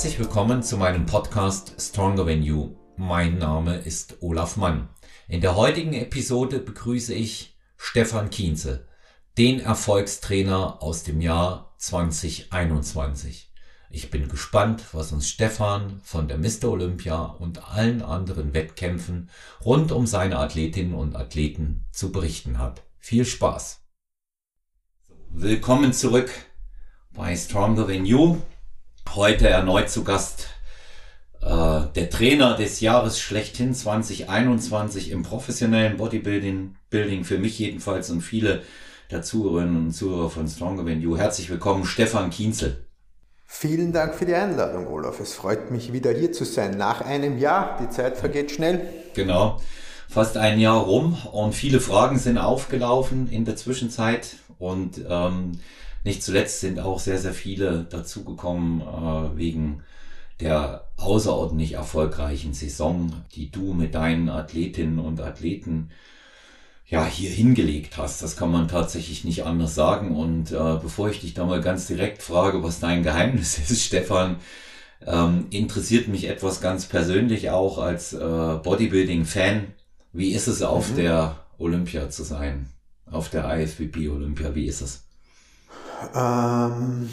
Herzlich willkommen zu meinem Podcast Stronger Than You. Mein Name ist Olaf Mann. In der heutigen Episode begrüße ich Stefan Kienze, den Erfolgstrainer aus dem Jahr 2021. Ich bin gespannt, was uns Stefan von der Mr. Olympia und allen anderen Wettkämpfen rund um seine Athletinnen und Athleten zu berichten hat. Viel Spaß! Willkommen zurück bei Stronger Than You. Heute erneut zu Gast äh, der Trainer des Jahres schlechthin 2021 im professionellen Bodybuilding, Building für mich jedenfalls und viele der Zuhörerinnen und Zuhörer von Stronger Than You. Herzlich willkommen, Stefan Kienzel. Vielen Dank für die Einladung, Olaf. Es freut mich wieder hier zu sein. Nach einem Jahr, die Zeit vergeht schnell. Genau, fast ein Jahr rum und viele Fragen sind aufgelaufen in der Zwischenzeit und ähm, nicht zuletzt sind auch sehr, sehr viele dazugekommen äh, wegen der außerordentlich erfolgreichen Saison, die du mit deinen Athletinnen und Athleten ja hier hingelegt hast. Das kann man tatsächlich nicht anders sagen. Und äh, bevor ich dich da mal ganz direkt frage, was dein Geheimnis ist, Stefan, ähm, interessiert mich etwas ganz persönlich auch als äh, Bodybuilding-Fan. Wie ist es auf mhm. der Olympia zu sein? Auf der IFBB Olympia, wie ist es? Ähm,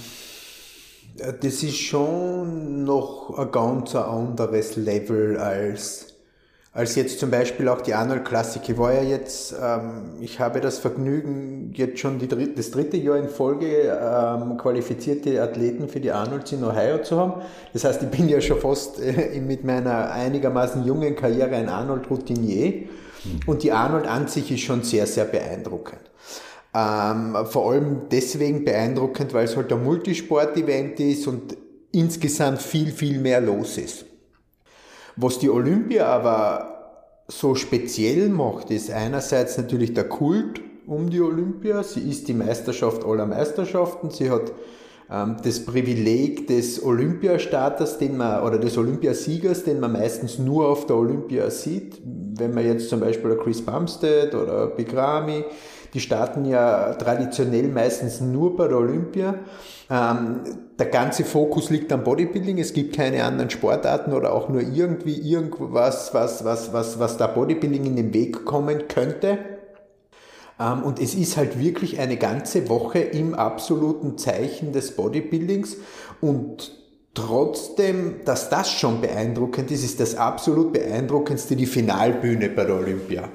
das ist schon noch ein ganz anderes Level als, als jetzt zum Beispiel auch die Arnold Klassik. Ich war ja jetzt, ähm, ich habe das Vergnügen, jetzt schon dritte, das dritte Jahr in Folge ähm, qualifizierte Athleten für die Arnolds in Ohio zu haben. Das heißt, ich bin ja schon fast äh, mit meiner einigermaßen jungen Karriere ein Arnold-Routinier. Mhm. Und die Arnold an sich ist schon sehr, sehr beeindruckend. Ähm, vor allem deswegen beeindruckend, weil es halt ein Multisport-Event ist und insgesamt viel, viel mehr los ist. Was die Olympia aber so speziell macht, ist einerseits natürlich der Kult um die Olympia. Sie ist die Meisterschaft aller Meisterschaften. Sie hat ähm, das Privileg des Olympiastarters, den man, oder des Olympiasiegers, den man meistens nur auf der Olympia sieht. Wenn man jetzt zum Beispiel Chris Bumstead oder Bigrami, die starten ja traditionell meistens nur bei der Olympia. Ähm, der ganze Fokus liegt am Bodybuilding. Es gibt keine anderen Sportarten oder auch nur irgendwie irgendwas, was, was, was, was da Bodybuilding in den Weg kommen könnte. Ähm, und es ist halt wirklich eine ganze Woche im absoluten Zeichen des Bodybuildings und Trotzdem, dass das schon beeindruckend ist, ist das absolut beeindruckendste die Finalbühne bei der Olympia.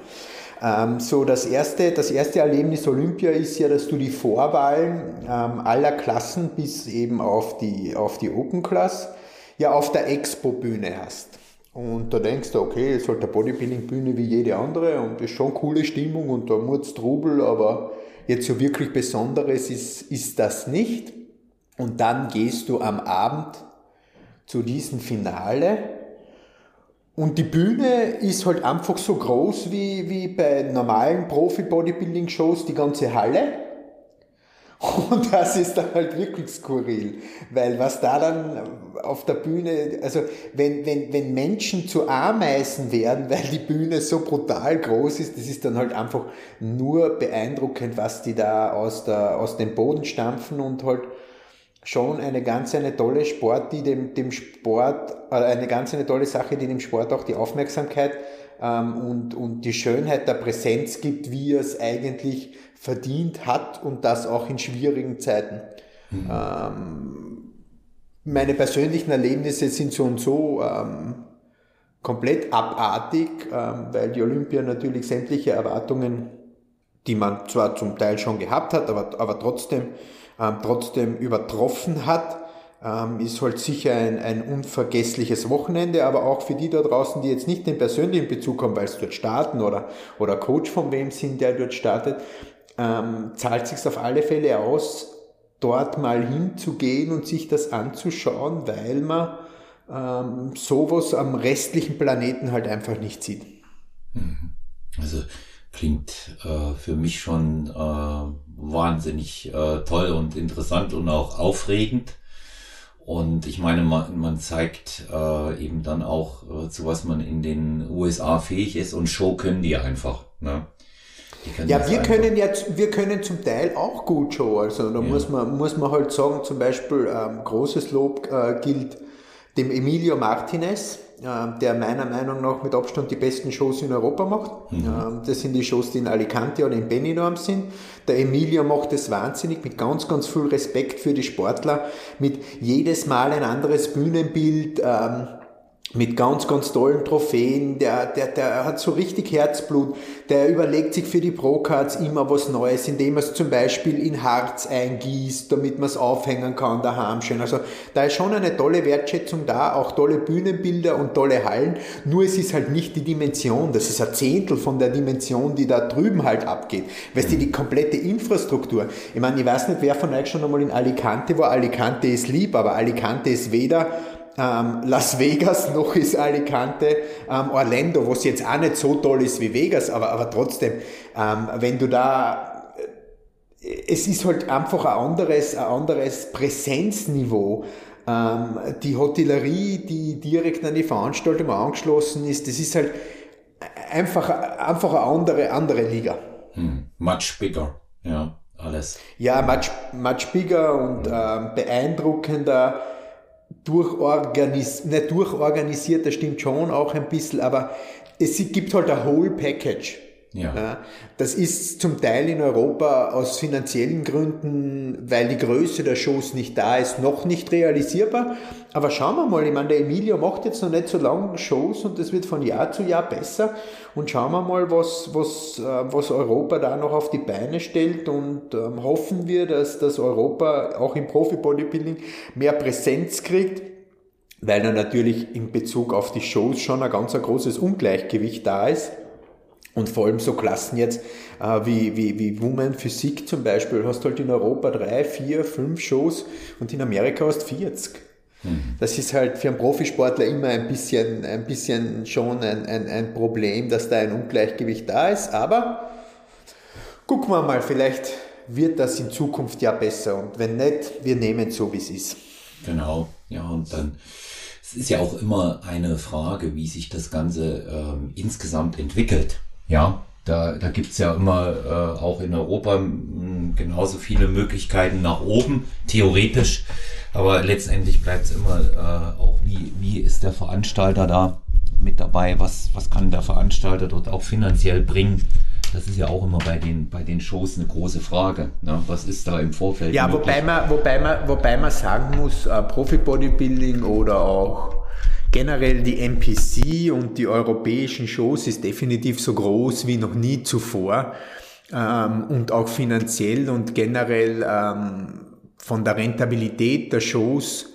Ähm, so das erste, das erste Erlebnis Olympia ist ja, dass du die Vorwahlen ähm, aller Klassen bis eben auf die, auf die Open Class ja auf der Expo-Bühne hast. Und da denkst du, okay, es ist halt eine Bodybuilding-Bühne wie jede andere und ist schon coole Stimmung und da muss Trubel, aber jetzt so wirklich Besonderes ist, ist das nicht. Und dann gehst du am Abend zu diesem Finale und die Bühne ist halt einfach so groß wie, wie bei normalen Profi-Bodybuilding-Shows die ganze Halle. Und das ist dann halt wirklich skurril, weil was da dann auf der Bühne, also wenn, wenn, wenn Menschen zu Ameisen werden, weil die Bühne so brutal groß ist, das ist dann halt einfach nur beeindruckend, was die da aus, der, aus dem Boden stampfen und halt schon eine ganz eine tolle Sport, die dem, dem Sport, äh, eine ganz eine tolle Sache, die dem Sport auch die Aufmerksamkeit ähm, und, und die Schönheit der Präsenz gibt, wie er es eigentlich verdient hat und das auch in schwierigen Zeiten. Mhm. Ähm, meine persönlichen Erlebnisse sind so und so ähm, komplett abartig, ähm, weil die Olympia natürlich sämtliche Erwartungen, die man zwar zum Teil schon gehabt hat, aber, aber trotzdem ähm, trotzdem übertroffen hat. Ähm, ist halt sicher ein, ein unvergessliches Wochenende, aber auch für die da draußen, die jetzt nicht den persönlichen Bezug haben, weil sie dort starten oder, oder Coach von wem sind, der dort startet, ähm, zahlt sich auf alle Fälle aus, dort mal hinzugehen und sich das anzuschauen, weil man ähm, sowas am restlichen Planeten halt einfach nicht sieht. Mhm. Also klingt äh, für mich schon äh, wahnsinnig äh, toll und interessant und auch aufregend. Und ich meine, man, man zeigt äh, eben dann auch, äh, zu was man in den USA fähig ist und Show können die einfach. Ne? Die ja, wir können jetzt, wir können zum Teil auch gut Show. Also da ja. muss man muss man halt sagen, zum Beispiel ähm, großes Lob äh, gilt dem Emilio Martinez, der meiner Meinung nach mit Abstand die besten Shows in Europa macht. Mhm. Äh, das sind die Shows, die in Alicante oder in Benidorm sind. Der Emilio macht es wahnsinnig mit ganz, ganz viel Respekt für die Sportler, mit jedes Mal ein anderes Bühnenbild. Ähm, mit ganz, ganz tollen Trophäen, der, der, der hat so richtig Herzblut, der überlegt sich für die Pro-Cards immer was Neues, indem er es zum Beispiel in Harz eingießt, damit man es aufhängen kann daheim schön. Also da ist schon eine tolle Wertschätzung da, auch tolle Bühnenbilder und tolle Hallen, nur es ist halt nicht die Dimension, das ist ein Zehntel von der Dimension, die da drüben halt abgeht. Weißt du, die komplette Infrastruktur. Ich meine, ich weiß nicht, wer von euch schon einmal in Alicante war, Alicante ist lieb, aber Alicante ist weder ähm, Las Vegas, noch ist Alicante, ähm, Orlando, was jetzt auch nicht so toll ist wie Vegas, aber, aber trotzdem, ähm, wenn du da, äh, es ist halt einfach ein anderes, ein anderes Präsenzniveau. Ähm, die Hotellerie, die direkt an die Veranstaltung angeschlossen ist, das ist halt einfach, einfach eine andere, andere Liga. Hm. Much bigger, ja, alles. Ja, much, much bigger und ähm, beeindruckender durchorganis nicht durchorganisiert, das stimmt schon auch ein bisschen, aber es gibt halt ein Whole Package. Ja. Das ist zum Teil in Europa aus finanziellen Gründen, weil die Größe der Shows nicht da ist, noch nicht realisierbar. Aber schauen wir mal, ich meine, der Emilio macht jetzt noch nicht so lange Shows und das wird von Jahr zu Jahr besser. Und schauen wir mal, was, was, äh, was Europa da noch auf die Beine stellt und ähm, hoffen wir, dass, dass Europa auch im Profi-Bodybuilding mehr Präsenz kriegt weil da natürlich in Bezug auf die Shows schon ein ganz ein großes Ungleichgewicht da ist. Und vor allem so Klassen jetzt äh, wie, wie, wie Women Physik zum Beispiel, hast halt in Europa drei, vier, fünf Shows und in Amerika hast 40. Mhm. Das ist halt für einen Profisportler immer ein bisschen, ein bisschen schon ein, ein, ein Problem, dass da ein Ungleichgewicht da ist. Aber gucken wir mal, vielleicht wird das in Zukunft ja besser. Und wenn nicht, wir nehmen es so, wie es ist. Genau, ja, und dann es ist ja auch immer eine Frage, wie sich das Ganze ähm, insgesamt entwickelt. Ja, da, da gibt's ja immer äh, auch in Europa mh, genauso viele Möglichkeiten nach oben, theoretisch. Aber letztendlich bleibt es immer äh, auch, wie, wie ist der Veranstalter da mit dabei? Was, was kann der Veranstalter dort auch finanziell bringen? Das ist ja auch immer bei den, bei den Shows eine große Frage. Ne? Was ist da im Vorfeld? Ja, wobei man, wobei, man, wobei man sagen muss, äh, Profi-Bodybuilding oder auch Generell die NPC und die europäischen Shows ist definitiv so groß wie noch nie zuvor ähm, und auch finanziell und generell ähm, von der Rentabilität der Shows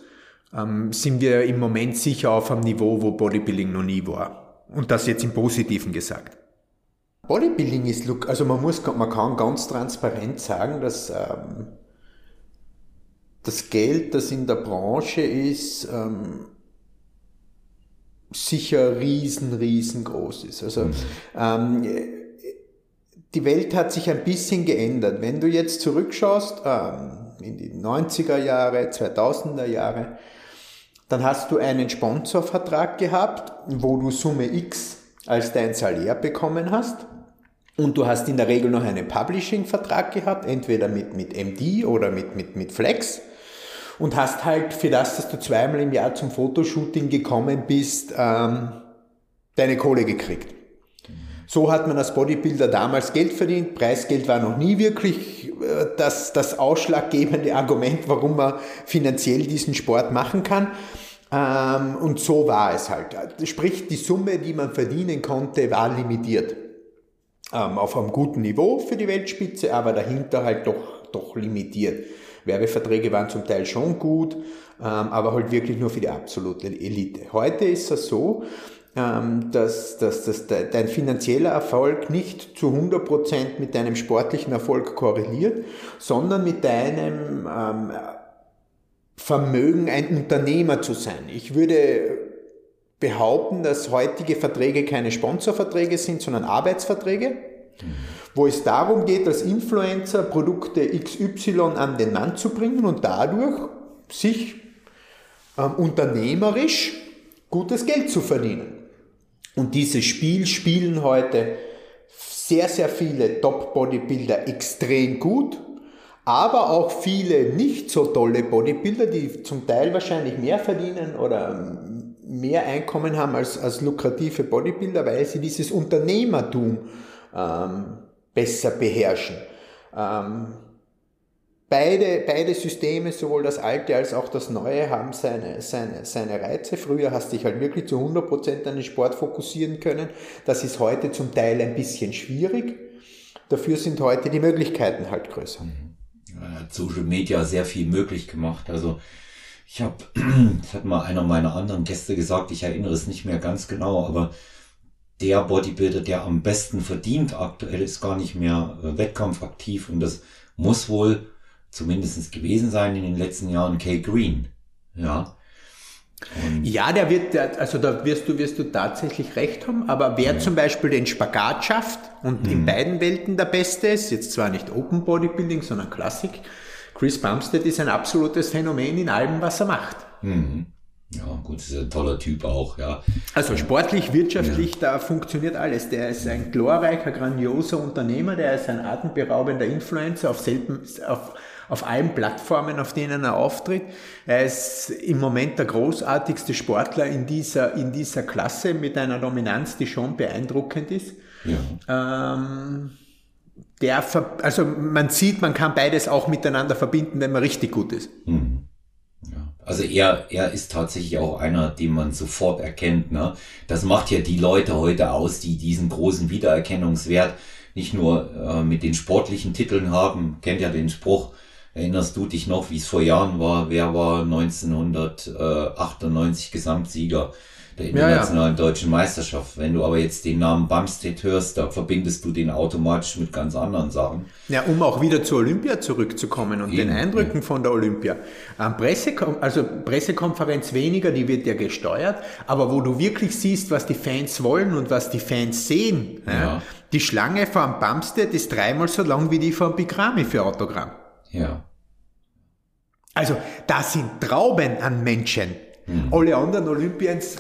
ähm, sind wir im Moment sicher auf einem Niveau, wo Bodybuilding noch nie war. Und das jetzt im Positiven gesagt. Bodybuilding ist, also man muss, man kann ganz transparent sagen, dass ähm, das Geld, das in der Branche ist, ähm, sicher riesen, riesengroß ist. Also mhm. ähm, die Welt hat sich ein bisschen geändert. Wenn du jetzt zurückschaust ähm, in die 90er Jahre, 2000er Jahre, dann hast du einen Sponsorvertrag gehabt, wo du Summe X als dein Salär bekommen hast. Und du hast in der Regel noch einen Publishing-Vertrag gehabt, entweder mit, mit MD oder mit, mit, mit Flex und hast halt für das, dass du zweimal im Jahr zum Fotoshooting gekommen bist, ähm, deine Kohle gekriegt. So hat man als Bodybuilder damals Geld verdient. Preisgeld war noch nie wirklich äh, das, das ausschlaggebende Argument, warum man finanziell diesen Sport machen kann. Ähm, und so war es halt. Sprich, die Summe, die man verdienen konnte, war limitiert. Ähm, auf einem guten Niveau für die Weltspitze, aber dahinter halt doch, doch limitiert. Werbeverträge waren zum Teil schon gut, ähm, aber halt wirklich nur für die absolute Elite. Heute ist es so, ähm, dass, dass, dass dein finanzieller Erfolg nicht zu 100% mit deinem sportlichen Erfolg korreliert, sondern mit deinem ähm, Vermögen, ein Unternehmer zu sein. Ich würde behaupten, dass heutige Verträge keine Sponsorverträge sind, sondern Arbeitsverträge. Mhm wo es darum geht, als Influencer Produkte XY an den Mann zu bringen und dadurch sich ähm, unternehmerisch gutes Geld zu verdienen. Und dieses Spiel spielen heute sehr, sehr viele Top-Bodybuilder extrem gut, aber auch viele nicht so tolle Bodybuilder, die zum Teil wahrscheinlich mehr verdienen oder mehr Einkommen haben als, als lukrative Bodybuilder, weil sie dieses Unternehmertum ähm, besser beherrschen. Ähm, beide, beide Systeme, sowohl das alte als auch das neue, haben seine, seine, seine Reize. Früher hast du dich halt wirklich zu 100% an den Sport fokussieren können. Das ist heute zum Teil ein bisschen schwierig. Dafür sind heute die Möglichkeiten halt größer. Mhm hat Social Media sehr viel möglich gemacht. Also ich habe, das hat mal einer meiner anderen Gäste gesagt, ich erinnere es nicht mehr ganz genau, aber der Bodybuilder, der am besten verdient aktuell, ist gar nicht mehr äh, wettkampfaktiv und das muss wohl zumindestens gewesen sein in den letzten Jahren Kay Green. Ja, und ja, der wird, also da wirst du, wirst du tatsächlich recht haben, aber wer mhm. zum Beispiel den Spagat schafft und mhm. in beiden Welten der Beste ist, jetzt zwar nicht Open Bodybuilding, sondern Klassik, Chris Bumstead ist ein absolutes Phänomen in allem, was er macht. Mhm. Ja, gut, ist ein toller Typ auch, ja. Also sportlich, wirtschaftlich, ja. da funktioniert alles. Der ist ein glorreicher, grandioser Unternehmer, der ist ein atemberaubender Influencer auf selben, auf, auf allen Plattformen, auf denen er auftritt. Er ist im Moment der großartigste Sportler in dieser, in dieser Klasse mit einer Dominanz, die schon beeindruckend ist. Ja. Ähm, der, also man sieht, man kann beides auch miteinander verbinden, wenn man richtig gut ist. Mhm. Ja. Also er, er ist tatsächlich auch einer, den man sofort erkennt. Ne? Das macht ja die Leute heute aus, die diesen großen Wiedererkennungswert nicht nur äh, mit den sportlichen Titeln haben, kennt ja den Spruch, Erinnerst du dich noch, wie es vor Jahren war? Wer war 1998 Gesamtsieger der internationalen ja, ja. deutschen Meisterschaft? Wenn du aber jetzt den Namen Bumstead hörst, da verbindest du den automatisch mit ganz anderen Sachen. Ja, um auch wieder zur Olympia zurückzukommen und Eben, den Eindrücken ja. von der Olympia. Ähm, Pressekon also Pressekonferenz weniger, die wird ja gesteuert, aber wo du wirklich siehst, was die Fans wollen und was die Fans sehen. Die Schlange vom Bumstead ist dreimal so lang wie die vom Bigrami für Autogramm. Ja. Also da sind Trauben an Menschen. Mhm. Alle anderen Olympians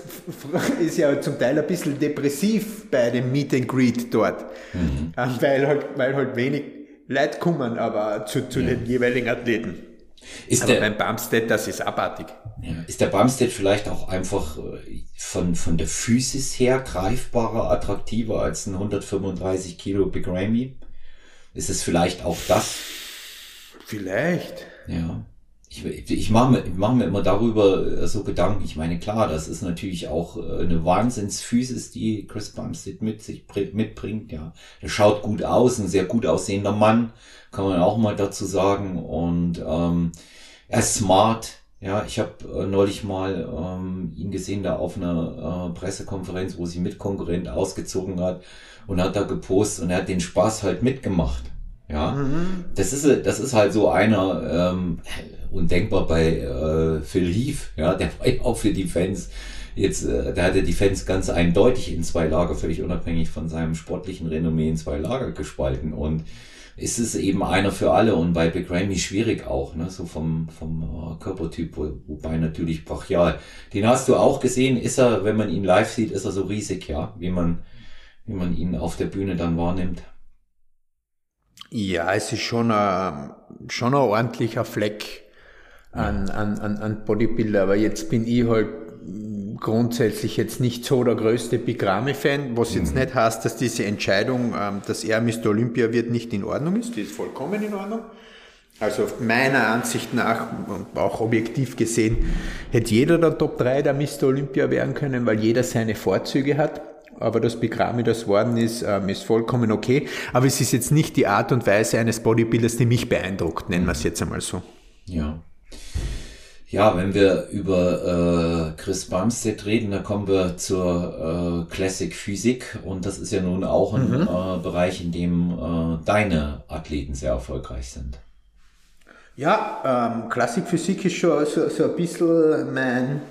ist ja zum Teil ein bisschen depressiv bei dem Meet and Greet dort, mhm. Weil, halt, weil halt wenig Leute kommen, aber zu, zu ja. den jeweiligen Athleten. Ist aber der, beim Bumstead, das ist abartig. Ist der Bumstead vielleicht auch einfach äh, von, von der Physis her greifbarer, attraktiver als ein 135 Kilo Big Ramy? Ist es vielleicht auch das? Vielleicht. Ja. Ich, ich mache mir, mach mir immer darüber äh, so Gedanken. Ich meine, klar, das ist natürlich auch äh, eine Wahnsinnsphysis, die Chris Bumstead mit sich mitbringt. Ja, er schaut gut aus, ein sehr gut aussehender Mann, kann man auch mal dazu sagen. Und ähm, er ist smart. Ja, ich habe äh, neulich mal ähm, ihn gesehen da auf einer äh, Pressekonferenz, wo sie mit Konkurrent ausgezogen hat und hat da gepostet und er hat den Spaß halt mitgemacht. Ja, mhm. das ist das ist halt so einer ähm, undenkbar bei äh, Phil Heath. Ja, der war ja auch für die Fans jetzt, äh, der hatte die Fans ganz eindeutig in zwei Lager, völlig unabhängig von seinem sportlichen Renommee in zwei Lager gespalten und ist es eben einer für alle und bei Big Ramy schwierig auch, ne, so vom, vom äh, Körpertyp, wo, wobei natürlich brachial. Den hast du auch gesehen, ist er, wenn man ihn live sieht, ist er so riesig, ja, wie man, wie man ihn auf der Bühne dann wahrnimmt. Ja, es ist schon ein, schon ein ordentlicher Fleck an, an, an, an Bodybuilder, aber jetzt bin ich halt grundsätzlich jetzt nicht so der größte Bigrame-Fan, was jetzt mhm. nicht heißt, dass diese Entscheidung, ähm, dass er Mr. Olympia wird, nicht in Ordnung ist. Die ist vollkommen in Ordnung. Also meiner Ansicht nach, auch objektiv gesehen, hätte jeder der Top 3 der Mr. Olympia werden können, weil jeder seine Vorzüge hat aber das Bigrami, das worden ist, ähm, ist vollkommen okay. Aber es ist jetzt nicht die Art und Weise eines Bodybuilders, die mich beeindruckt, nennen wir es jetzt einmal so. Ja. Ja, wenn wir über äh, Chris Bumstead reden, dann kommen wir zur äh, Classic Physik und das ist ja nun auch ein mhm. äh, Bereich, in dem äh, deine Athleten sehr erfolgreich sind. Ja, ähm, Classic Physik ist schon so, so ein bisschen mein,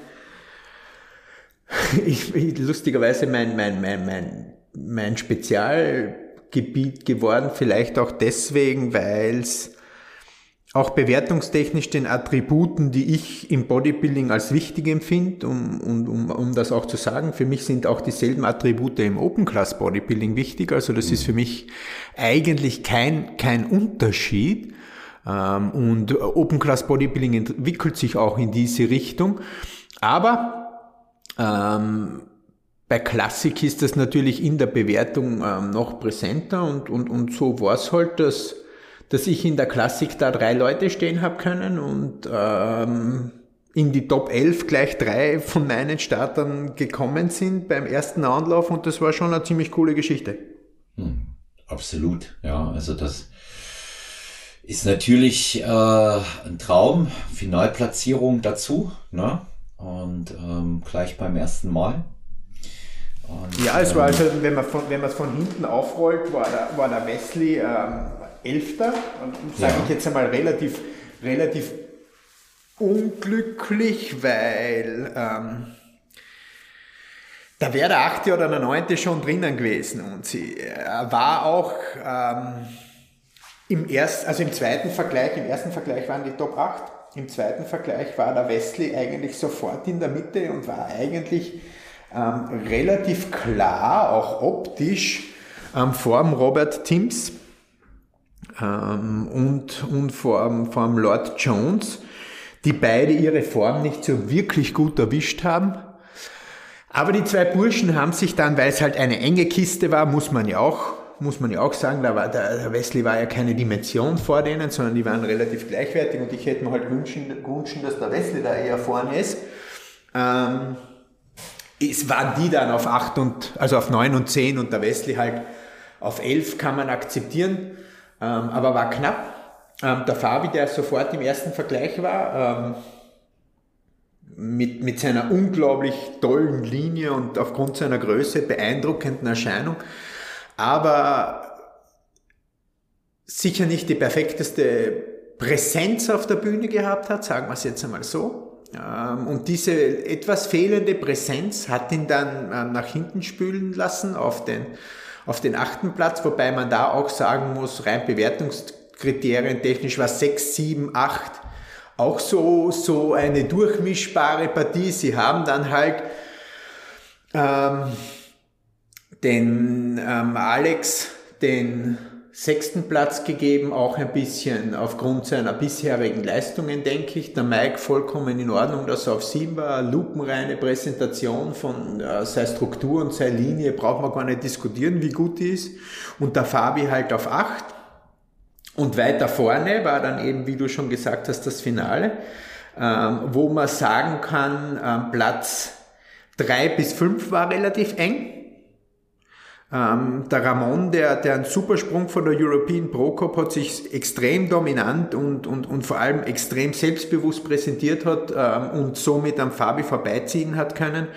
ich, lustigerweise mein, mein, mein, mein, mein Spezialgebiet geworden, vielleicht auch deswegen, weil es auch bewertungstechnisch den Attributen, die ich im Bodybuilding als wichtig empfinde, um, um, um, um das auch zu sagen, für mich sind auch dieselben Attribute im Open Class Bodybuilding wichtig. Also das ist für mich eigentlich kein, kein Unterschied. Ähm, und Open Class Bodybuilding entwickelt sich auch in diese Richtung. Aber ähm, bei Klassik ist das natürlich in der Bewertung ähm, noch präsenter und, und, und so war es halt, dass, dass ich in der Klassik da drei Leute stehen habe können und ähm, in die Top 11 gleich drei von meinen Startern gekommen sind beim ersten Anlauf und das war schon eine ziemlich coole Geschichte. Hm, absolut, ja, also das ist natürlich äh, ein Traum, Finalplatzierung dazu, ne? Und ähm, gleich beim ersten Mal. Und, ja, es war also, wenn man von, wenn man es von hinten aufrollt, war der, war der Wesley ähm, Elfter. Und sage ja. ich jetzt einmal relativ, relativ unglücklich, weil ähm, da wäre der achte oder der neunte schon drinnen gewesen. Und sie er war auch ähm, im ersten, also im zweiten Vergleich, im ersten Vergleich waren die Top 8, im zweiten Vergleich war der Wesley eigentlich sofort in der Mitte und war eigentlich ähm, relativ klar, auch optisch, ähm, vor dem Robert Timms ähm, und, und vor, vor dem Lord Jones, die beide ihre Form nicht so wirklich gut erwischt haben. Aber die zwei Burschen haben sich dann, weil es halt eine enge Kiste war, muss man ja auch, muss man ja auch sagen, da war, der Wesley war ja keine Dimension vor denen, sondern die waren relativ gleichwertig und ich hätte mir halt wünschen, wünschen dass der Wesley da eher vorne ist. Ähm, es waren die dann auf 8 und, also auf 9 und 10 und der Wesley halt auf 11 kann man akzeptieren, ähm, aber war knapp. Ähm, der Fabi, der sofort im ersten Vergleich war, ähm, mit, mit seiner unglaublich tollen Linie und aufgrund seiner Größe beeindruckenden Erscheinung, aber sicher nicht die perfekteste Präsenz auf der Bühne gehabt hat, sagen wir es jetzt einmal so. Ähm, und diese etwas fehlende Präsenz hat ihn dann äh, nach hinten spülen lassen auf den, auf den achten Platz, wobei man da auch sagen muss, rein Bewertungskriterien technisch war 6, 7, 8 auch so, so eine durchmischbare Partie. Sie haben dann halt ähm, den ähm, Alex den sechsten Platz gegeben, auch ein bisschen aufgrund seiner bisherigen Leistungen, denke ich. Der Mike vollkommen in Ordnung, dass er auf sieben war. Lupenreine Präsentation von äh, seiner Struktur und seiner Linie, braucht man gar nicht diskutieren, wie gut die ist. Und der Fabi halt auf acht. Und weiter vorne war dann eben, wie du schon gesagt hast, das Finale, ähm, wo man sagen kann, ähm, Platz drei bis fünf war relativ eng. Ähm, der Ramon, der, der einen Supersprung von der European Pro Cup hat sich extrem dominant und, und, und vor allem extrem selbstbewusst präsentiert hat ähm, und somit am Fabi vorbeiziehen hat können.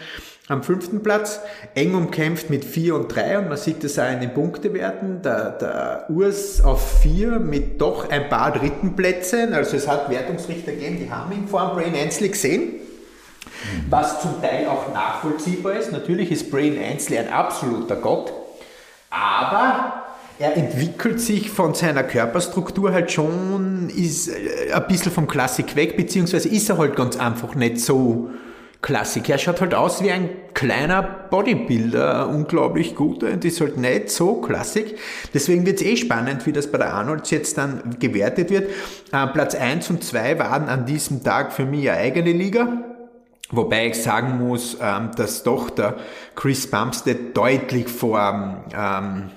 Am fünften Platz, eng umkämpft mit vier und drei und man sieht das auch in den Punktewerten. Der, der Urs auf vier mit doch ein paar dritten Plätzen. Also es hat Wertungsrichter gegeben, die haben ihn vor dem Brain Ansley gesehen. Was zum Teil auch nachvollziehbar ist. Natürlich ist Brain Ansley ein absoluter Gott. Aber er entwickelt sich von seiner Körperstruktur halt schon, ist äh, ein bisschen vom Klassik weg, beziehungsweise ist er halt ganz einfach nicht so Klassik. Er schaut halt aus wie ein kleiner Bodybuilder, unglaublich gut und ist halt nicht so Klassik. Deswegen wird es eh spannend, wie das bei der Arnolds jetzt dann gewertet wird. Äh, Platz 1 und 2 waren an diesem Tag für mich eine eigene Liga. Wobei ich sagen muss, ähm, dass doch der Chris Bumstead deutlich vor ähm,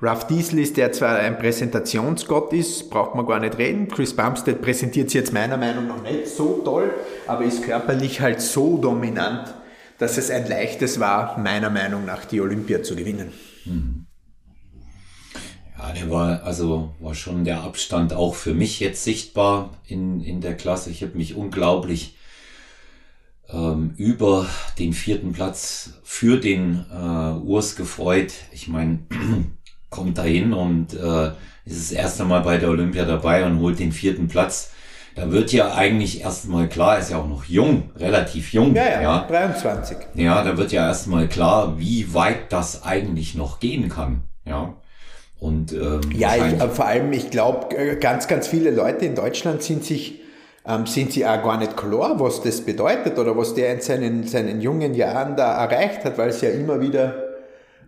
Ruff Diesel ist, der zwar ein Präsentationsgott ist, braucht man gar nicht reden. Chris Bumstead präsentiert sich jetzt meiner Meinung nach nicht so toll, aber ist körperlich halt so dominant, dass es ein leichtes war, meiner Meinung nach die Olympia zu gewinnen. Mhm. Ja, der war also war schon der Abstand auch für mich jetzt sichtbar in, in der Klasse. Ich habe mich unglaublich ähm, über den vierten Platz für den äh, Urs gefreut. Ich meine, kommt dahin und äh, ist das erste Mal bei der Olympia dabei und holt den vierten Platz. Da wird ja eigentlich erstmal klar, ist ja auch noch jung, relativ jung. Ja, ja, ja. 23. Ja, da wird ja erstmal klar, wie weit das eigentlich noch gehen kann. Ja. Und ähm, ja, ich, vor allem, ich glaube, äh, ganz, ganz viele Leute in Deutschland sind sich ähm, sind sie auch gar nicht klar, was das bedeutet oder was der in seinen, seinen jungen Jahren da erreicht hat, weil es ja immer wieder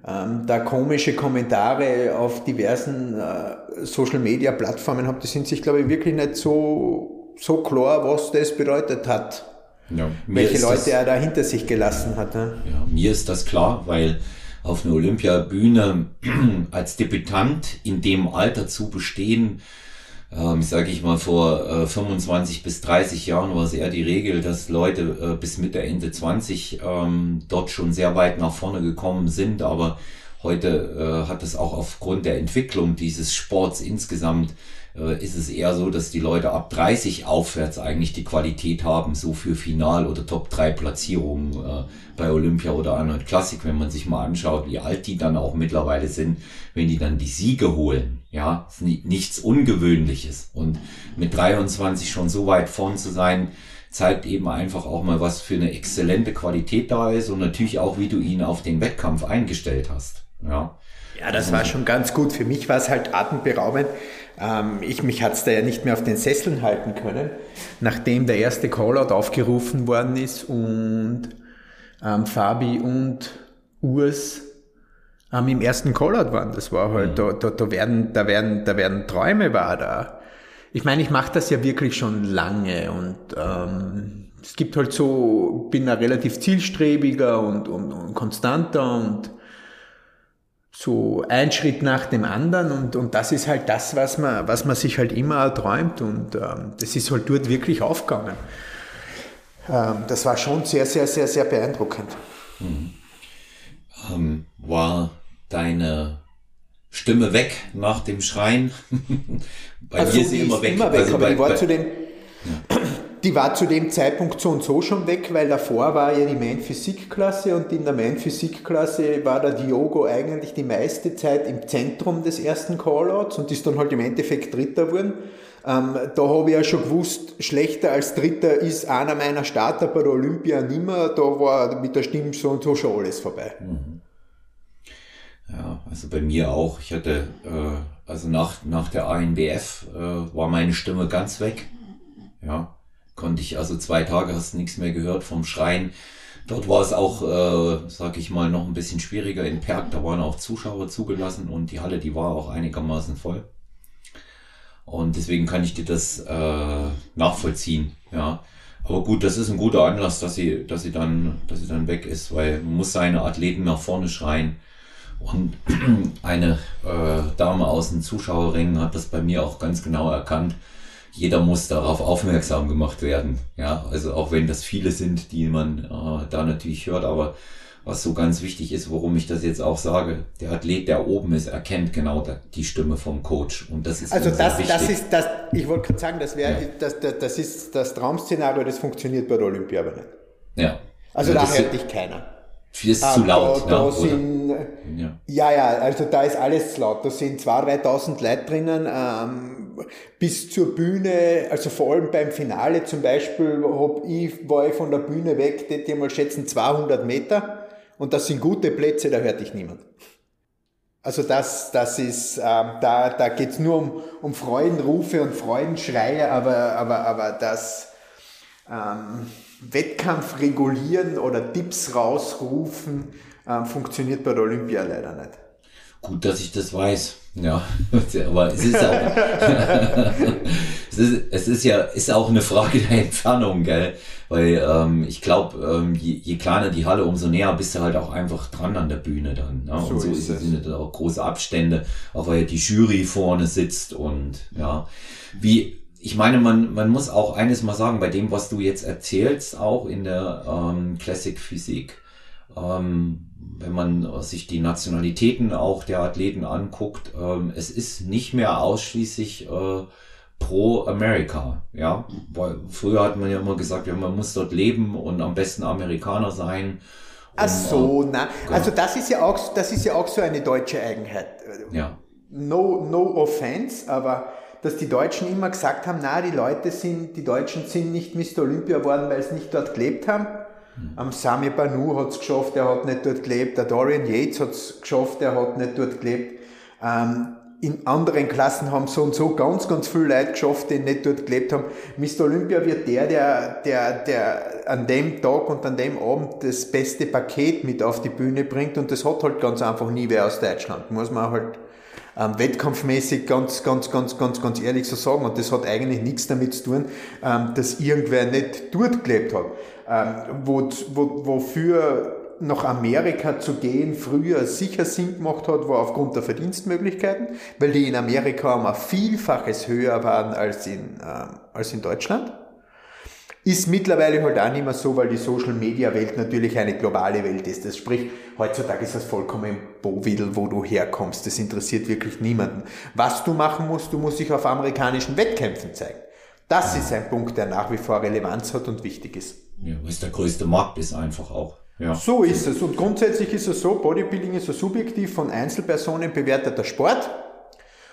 ähm, da komische Kommentare auf diversen äh, Social-Media-Plattformen habe, die sind sich, glaube ich, wirklich nicht so, so klar, was das bedeutet hat. Ja, welche Leute das, er da hinter sich gelassen hat. Ne? Ja, mir ist das klar, weil auf einer Olympiabühne als Debütant in dem Alter zu bestehen, ähm, sage ich mal, vor äh, 25 bis 30 Jahren war es eher die Regel, dass Leute äh, bis Mitte, Ende 20 ähm, dort schon sehr weit nach vorne gekommen sind. Aber heute äh, hat es auch aufgrund der Entwicklung dieses Sports insgesamt ist es eher so, dass die Leute ab 30 aufwärts eigentlich die Qualität haben, so für Final- oder Top-3-Platzierungen äh, bei Olympia oder Arnold Classic, wenn man sich mal anschaut, wie alt die dann auch mittlerweile sind, wenn die dann die Siege holen. Ja, ist nichts Ungewöhnliches. Und mit 23 schon so weit vorn zu sein, zeigt eben einfach auch mal, was für eine exzellente Qualität da ist und natürlich auch, wie du ihn auf den Wettkampf eingestellt hast. Ja. Ja, das war schon ganz gut. Für mich war es halt atemberaubend. Ähm, ich, mich hat es da ja nicht mehr auf den Sesseln halten können, nachdem der erste Callout aufgerufen worden ist und ähm, Fabi und Urs ähm, im ersten Callout waren. Das war halt, mhm. da, da, da, werden, da, werden, da werden Träume war da. Ich meine, ich mache das ja wirklich schon lange und ähm, es gibt halt so, bin ein relativ zielstrebiger und, und, und konstanter und so ein Schritt nach dem anderen und, und das ist halt das, was man, was man sich halt immer träumt und ähm, das ist halt dort wirklich aufgegangen. Ähm, das war schon sehr, sehr, sehr, sehr beeindruckend. Mhm. Ähm, war deine Stimme weg nach dem Schreien? bei also mir ist sie immer weg. Immer weg also aber bei, ich war bei, zu dem, ja. Die war zu dem Zeitpunkt so und so schon weg, weil davor war ja die Main-Physik-Klasse und in der Main-Physik-Klasse war der Diogo eigentlich die meiste Zeit im Zentrum des ersten Callouts und ist dann halt im Endeffekt Dritter geworden. Ähm, da habe ich ja schon gewusst, schlechter als Dritter ist einer meiner Starter bei der Olympia nimmer. Da war mit der Stimme so und so schon alles vorbei. Mhm. Ja, also bei mir auch. Ich hatte, äh, also nach, nach der ANBF äh, war meine Stimme ganz weg. Ja, konnte ich, also zwei Tage hast du nichts mehr gehört vom Schreien. Dort war es auch, äh, sag ich mal, noch ein bisschen schwieriger in Perg. Da waren auch Zuschauer zugelassen und die Halle, die war auch einigermaßen voll. Und deswegen kann ich dir das äh, nachvollziehen, ja. Aber gut, das ist ein guter Anlass, dass sie, dass sie dann, dass sie dann weg ist, weil man muss seine Athleten nach vorne schreien. Und eine äh, Dame aus dem Zuschauerring hat das bei mir auch ganz genau erkannt jeder muss darauf aufmerksam gemacht werden. Ja, also auch wenn das viele sind, die man äh, da natürlich hört, aber was so ganz wichtig ist, warum ich das jetzt auch sage, der Athlet, der oben ist, erkennt genau die Stimme vom Coach. Und das ist also das, das ist das. Ich wollte gerade sagen, das wäre, ja. das, das, das ist das Traum-Szenario, das funktioniert bei der Olympia aber nicht. Ja. Also, also da hört dich keiner. Viel ist zu laut. Da, da ne, sind, ja. ja, ja, also da ist alles laut. Da sind 2.000, 3.000 Leute drinnen. Ähm, bis zur Bühne, also vor allem beim Finale zum Beispiel, hab ich, war ich von der Bühne weg, die ich mal schätzen 200 Meter. Und das sind gute Plätze, da hört dich niemand. Also das, das ist, ähm, da, da geht's nur um, um Freudenrufe und Freudenschreie, aber, aber, aber das, ähm, Wettkampf regulieren oder Tipps rausrufen, äh, funktioniert bei der Olympia leider nicht. Gut, dass ich das weiß. Ja, aber es ist auch, es ist, es ist ja, ist auch eine Frage der Entfernung, gell? Weil ähm, ich glaube, ähm, je, je kleiner die Halle, umso näher bist du halt auch einfach dran an der Bühne dann. Ne? So und so ist es. sind da auch große Abstände, auch weil die Jury vorne sitzt und ja. Wie, ich meine, man, man muss auch eines mal sagen, bei dem, was du jetzt erzählst, auch in der ähm, Classic Physik, wenn man sich die Nationalitäten auch der Athleten anguckt, ähm, es ist nicht mehr ausschließlich äh, pro America, ja. Weil früher hat man ja immer gesagt, ja, man muss dort leben und am besten Amerikaner sein. Ach so, na, genau. also das ist ja auch, das ist ja auch so eine deutsche Eigenheit. Ja. No, no offense, aber dass die Deutschen immer gesagt haben, na, die Leute sind, die Deutschen sind nicht Mr. Olympia geworden, weil sie nicht dort gelebt haben. Am Sami Banu hat es geschafft, er hat nicht dort gelebt. Der Dorian Yates hat es geschafft, er hat nicht dort gelebt. Ähm, in anderen Klassen haben so und so ganz, ganz viele Leute geschafft, die nicht dort gelebt haben. Mr. Olympia wird der, der, der, der an dem Tag und an dem Abend das beste Paket mit auf die Bühne bringt und das hat halt ganz einfach nie wer aus Deutschland. Muss man halt ähm, wettkampfmäßig ganz, ganz, ganz, ganz, ganz ehrlich so sagen. Und das hat eigentlich nichts damit zu tun, ähm, dass irgendwer nicht dort gelebt hat. Ähm, wo, wo, wofür nach Amerika zu gehen früher sicher Sinn gemacht hat, war aufgrund der Verdienstmöglichkeiten, weil die in Amerika um ein Vielfaches höher waren als in, äh, als in Deutschland. Ist mittlerweile halt auch nicht mehr so, weil die Social Media Welt natürlich eine globale Welt ist. Das sprich, heutzutage ist das vollkommen Bovidel, wo du herkommst. Das interessiert wirklich niemanden. Was du machen musst, du musst dich auf amerikanischen Wettkämpfen zeigen. Das ist ein Punkt, der nach wie vor Relevanz hat und wichtig ist. Ja, was der größte Markt ist einfach auch. Ja. So ist es. Und grundsätzlich ist es so, Bodybuilding ist ein subjektiv von Einzelpersonen bewerteter Sport.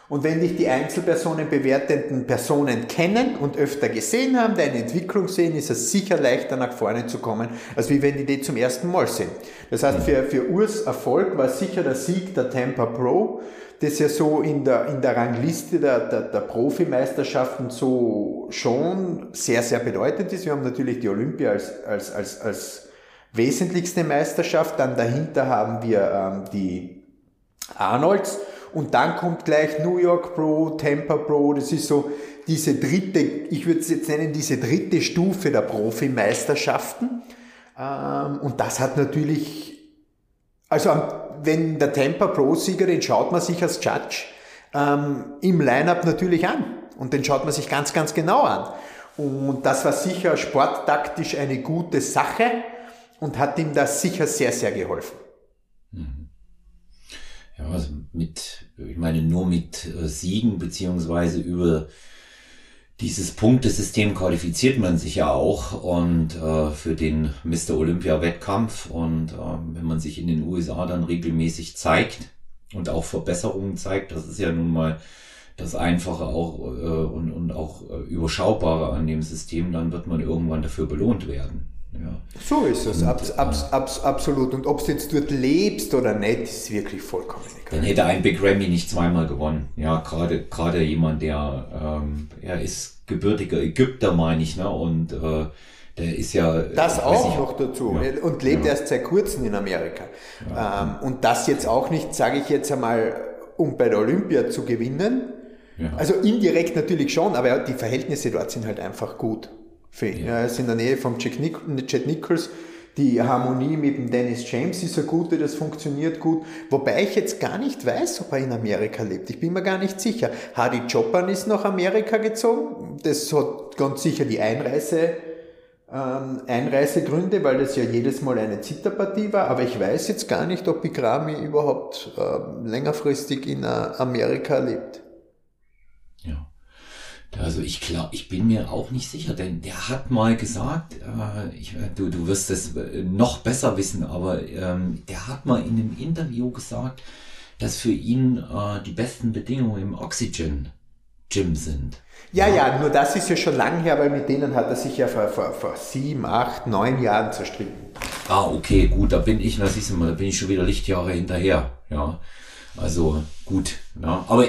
Und wenn dich die Einzelpersonen bewertenden Personen kennen und öfter gesehen haben, deine Entwicklung sehen, ist es sicher leichter nach vorne zu kommen, als wie wenn die die zum ersten Mal sehen. Das heißt, für, für Urs Erfolg war sicher der Sieg der Tampa Pro, das ja so in der, in der Rangliste der, der, der Profimeisterschaften so schon sehr, sehr bedeutend ist. Wir haben natürlich die Olympia als, als, als, als wesentlichste Meisterschaft. Dann dahinter haben wir ähm, die Arnolds und dann kommt gleich New York Pro, Tampa Pro. Das ist so diese dritte, ich würde es jetzt nennen, diese dritte Stufe der Profimeisterschaften. Ähm, und das hat natürlich, also wenn der Tampa Pro-Sieger, den schaut man sich als Judge ähm, im Lineup natürlich an. Und den schaut man sich ganz, ganz genau an. Und das war sicher sporttaktisch eine gute Sache und hat ihm das sicher sehr, sehr geholfen. Mhm. Ja, also mit, ich meine, nur mit äh, Siegen beziehungsweise über dieses Punktesystem qualifiziert man sich ja auch und äh, für den Mr. Olympia Wettkampf und äh, wenn man sich in den USA dann regelmäßig zeigt und auch Verbesserungen zeigt, das ist ja nun mal das Einfache auch äh, und, und auch äh, überschaubare an dem System, dann wird man irgendwann dafür belohnt werden. Ja. So ist es, und, abs, abs, abs, absolut. Und ob du jetzt dort lebst oder nicht, ist wirklich vollkommen egal. Dann hätte ein Big Ramy nicht zweimal gewonnen. Ja, gerade gerade jemand, der ähm, er ist gebürtiger Ägypter, meine ich, ne? Und äh, der ist ja. Das auch ich, noch dazu. Ja, und lebt ja. erst seit kurzem in Amerika. Ähm, und das jetzt auch nicht, sage ich jetzt einmal, um bei der Olympia zu gewinnen. Also indirekt natürlich schon, aber die Verhältnisse dort sind halt einfach gut. Ihn. Ja. Er ist in der Nähe von Jack, Nichols. Die Harmonie mit dem Dennis James ist eine gute, das funktioniert gut. Wobei ich jetzt gar nicht weiß, ob er in Amerika lebt. Ich bin mir gar nicht sicher. Hardy Chopin ist nach Amerika gezogen. Das hat ganz sicher die Einreise, ähm, Einreisegründe, weil das ja jedes Mal eine Zitterpartie war. Aber ich weiß jetzt gar nicht, ob Bigrami überhaupt ähm, längerfristig in äh, Amerika lebt. Also ich glaube, ich bin mir auch nicht sicher, denn der hat mal gesagt, äh, ich, du, du wirst es noch besser wissen, aber ähm, der hat mal in einem Interview gesagt, dass für ihn äh, die besten Bedingungen im Oxygen Gym sind. Ja, ja, nur das ist ja schon lange her, weil mit denen hat er sich ja vor, vor, vor sieben, acht, neun Jahren zerstritten. Ah, okay, gut, da bin ich, na siehst du mal, da bin ich schon wieder Lichtjahre hinterher, ja. Also gut, ja. Aber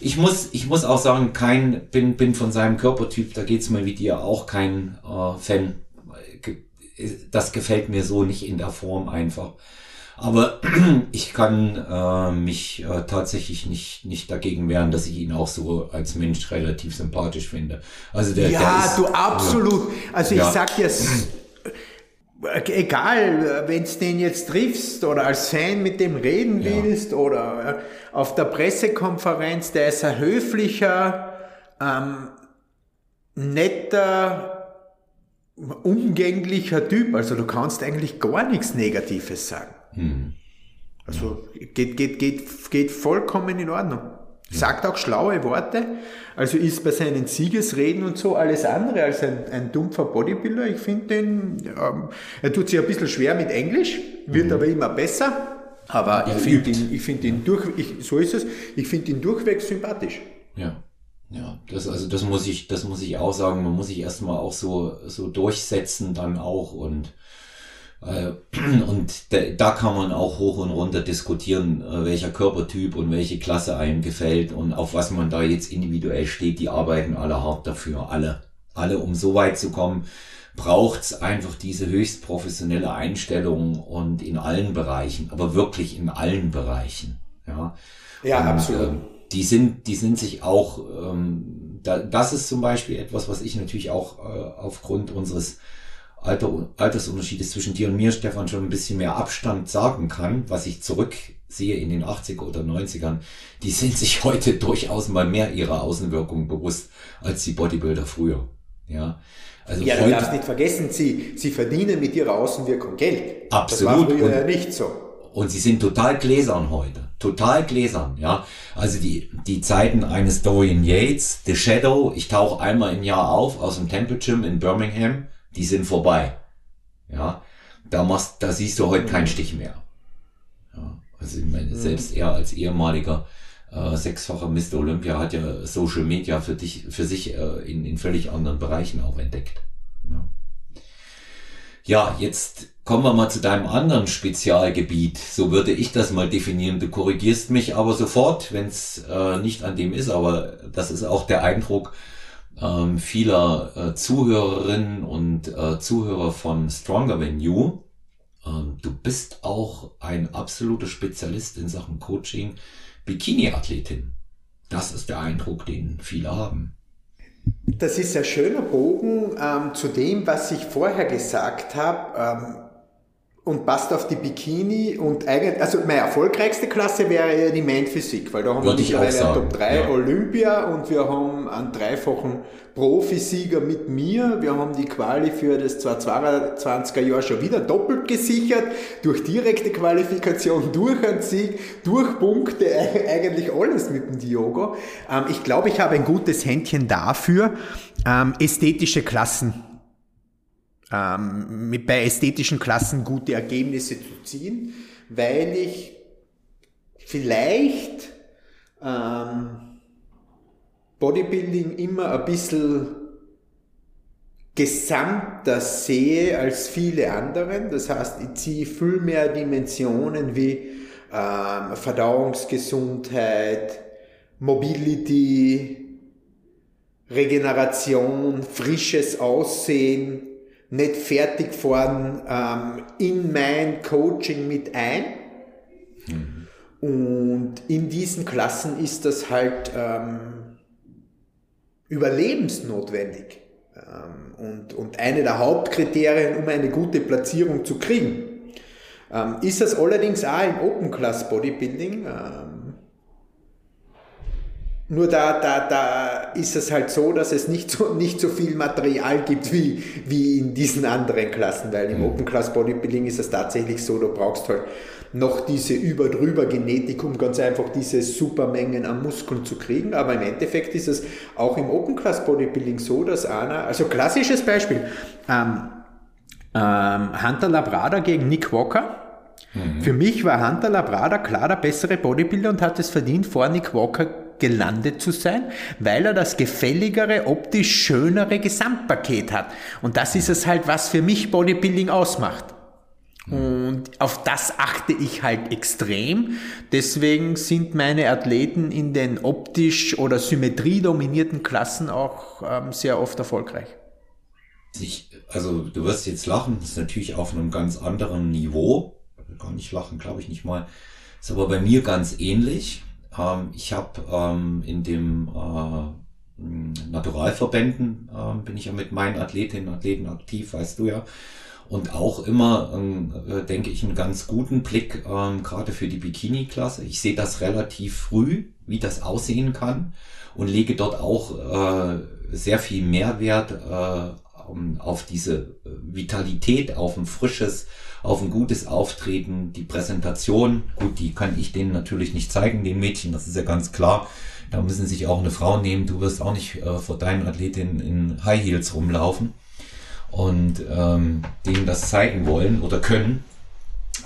ich muss, ich muss auch sagen, kein, bin, bin von seinem Körpertyp, da geht's mir wie dir auch kein äh, Fan. Das gefällt mir so nicht in der Form einfach. Aber ich kann äh, mich äh, tatsächlich nicht, nicht dagegen wehren, dass ich ihn auch so als Mensch relativ sympathisch finde. Also der, ja, der ist, du absolut. Also ich ja. sag jetzt, egal, wenn du den jetzt triffst oder als Fan mit dem reden ja. willst oder äh, auf der Pressekonferenz, der ist ein höflicher, ähm, netter, umgänglicher Typ. Also du kannst eigentlich gar nichts Negatives sagen. Hm. Also geht, geht, geht, geht vollkommen in Ordnung. Sagt auch schlaue Worte, also ist bei seinen Siegesreden und so alles andere als ein, ein dumpfer Bodybuilder. Ich finde den, ähm, er tut sich ein bisschen schwer mit Englisch, wird mhm. aber immer besser. Aber ich finde ihn, ich finde ihn durch, ich, so ist es, ich finde ihn durchweg sympathisch. Ja. Ja, das, also das muss ich, das muss ich auch sagen. Man muss sich erstmal auch so, so durchsetzen dann auch und und da kann man auch hoch und runter diskutieren, äh, welcher Körpertyp und welche Klasse einem gefällt und auf was man da jetzt individuell steht. Die arbeiten alle hart dafür, alle. Alle, um so weit zu kommen, braucht's einfach diese höchst professionelle Einstellung und in allen Bereichen, aber wirklich in allen Bereichen. Ja, ja und, absolut. Äh, die sind, die sind sich auch, ähm, da, das ist zum Beispiel etwas, was ich natürlich auch äh, aufgrund unseres Alter, Altersunterschiedes zwischen dir und mir, Stefan, schon ein bisschen mehr Abstand sagen kann, was ich zurücksehe in den 80er oder 90ern, die sind sich heute durchaus mal mehr ihrer Außenwirkung bewusst als die Bodybuilder früher. Ja, also ja, du darfst nicht vergessen, sie, sie verdienen mit ihrer Außenwirkung Geld. Absolut. Das war früher ja nicht so. Und sie sind total gläsern heute. Total gläsern, ja. Also die, die Zeiten eines Dorian Yates, The Shadow, ich tauche einmal im Jahr auf aus dem Temple Gym in Birmingham, die sind vorbei. Ja, da machst, da siehst du heute keinen Stich mehr. Ja, also ich meine, mhm. selbst er als ehemaliger äh, sechsfacher Mr. Olympia hat ja Social Media für dich, für sich äh, in, in völlig anderen Bereichen auch entdeckt. Ja. ja, jetzt kommen wir mal zu deinem anderen Spezialgebiet. So würde ich das mal definieren. Du korrigierst mich aber sofort, wenn es äh, nicht an dem ist, aber das ist auch der Eindruck, ähm, vieler äh, Zuhörerinnen und äh, Zuhörer von Stronger Than You. Ähm, du bist auch ein absoluter Spezialist in Sachen Coaching, Bikini-Athletin. Das ist der Eindruck, den viele haben. Das ist ein schöner Bogen ähm, zu dem, was ich vorher gesagt habe. Und passt auf die Bikini und eigentlich, also meine erfolgreichste Klasse wäre ja die Main Physik, weil da haben Würde wir mittlerweile Top 3 ja. Olympia und wir haben einen dreifachen Profisieger mit mir. Wir haben die Quali für das 2020er Jahr schon wieder doppelt gesichert, durch direkte Qualifikation, durch einen Sieg, durch Punkte, eigentlich alles mit dem Diogo. Ähm, ich glaube, ich habe ein gutes Händchen dafür, ähm, ästhetische Klassen ähm, mit bei ästhetischen Klassen gute Ergebnisse zu ziehen, weil ich vielleicht ähm, Bodybuilding immer ein bisschen gesamter sehe als viele anderen. Das heißt, ich ziehe viel mehr Dimensionen wie ähm, Verdauungsgesundheit, Mobility, Regeneration, frisches Aussehen, nicht fertig fahren ähm, in mein Coaching mit ein. Mhm. Und in diesen Klassen ist das halt ähm, überlebensnotwendig. Ähm, und, und eine der Hauptkriterien, um eine gute Platzierung zu kriegen. Ähm, ist das allerdings auch im Open Class Bodybuilding. Nur da, da, da ist es halt so, dass es nicht so, nicht so viel Material gibt wie, wie in diesen anderen Klassen, weil im mhm. Open Class Bodybuilding ist es tatsächlich so, du brauchst halt noch diese über-drüber Genetik, um ganz einfach diese Supermengen an Muskeln zu kriegen. Aber im Endeffekt ist es auch im Open Class Bodybuilding so, dass einer, also klassisches Beispiel, ähm, ähm, Hunter Labrada gegen Nick Walker. Mhm. Für mich war Hunter Labrada klar der bessere Bodybuilder und hat es verdient, vor Nick Walker gelandet zu sein, weil er das gefälligere, optisch schönere Gesamtpaket hat. Und das ist es halt, was für mich Bodybuilding ausmacht. Und auf das achte ich halt extrem. Deswegen sind meine Athleten in den optisch oder symmetrie dominierten Klassen auch ähm, sehr oft erfolgreich. Ich, also du wirst jetzt lachen, das ist natürlich auf einem ganz anderen Niveau. Gar nicht lachen, glaube ich nicht mal. Ist aber bei mir ganz ähnlich. Ähm, ich habe ähm, in dem äh, Naturalverbänden äh, bin ich ja mit meinen Athletinnen und Athleten aktiv, weißt du ja. Und auch immer, ähm, äh, denke ich, einen ganz guten Blick, ähm, gerade für die Bikini-Klasse. Ich sehe das relativ früh, wie das aussehen kann und lege dort auch äh, sehr viel Mehrwert äh, auf diese äh, Vitalität, auf ein frisches, auf ein gutes Auftreten, die Präsentation, gut, die kann ich denen natürlich nicht zeigen, den Mädchen, das ist ja ganz klar. Da müssen sich auch eine Frau nehmen. Du wirst auch nicht äh, vor deinen Athletinnen in High Heels rumlaufen und ähm, denen das zeigen wollen oder können.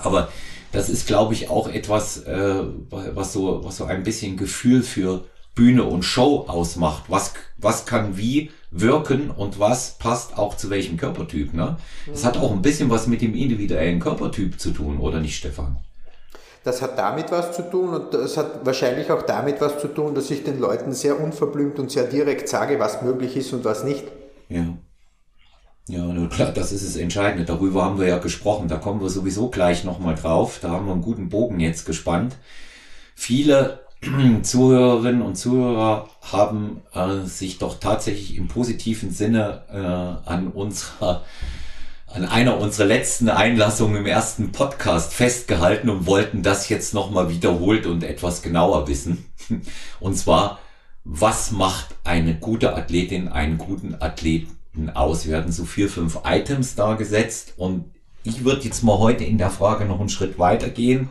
Aber das ist, glaube ich, auch etwas, äh, was so, was so ein bisschen Gefühl für Bühne und Show ausmacht. Was, was kann wie wirken und was passt auch zu welchem Körpertyp. Ne? Das hat auch ein bisschen was mit dem individuellen Körpertyp zu tun, oder nicht, Stefan? Das hat damit was zu tun und das hat wahrscheinlich auch damit was zu tun, dass ich den Leuten sehr unverblümt und sehr direkt sage, was möglich ist und was nicht. Ja. Ja, nur klar, das ist das Entscheidende. Darüber haben wir ja gesprochen. Da kommen wir sowieso gleich nochmal drauf. Da haben wir einen guten Bogen jetzt gespannt. Viele Zuhörerinnen und Zuhörer haben äh, sich doch tatsächlich im positiven Sinne äh, an unserer an einer unserer letzten Einlassungen im ersten Podcast festgehalten und wollten das jetzt nochmal wiederholt und etwas genauer wissen. Und zwar, was macht eine gute Athletin, einen guten Athleten aus? Wir hatten so vier, fünf Items da gesetzt und ich würde jetzt mal heute in der Frage noch einen Schritt weiter gehen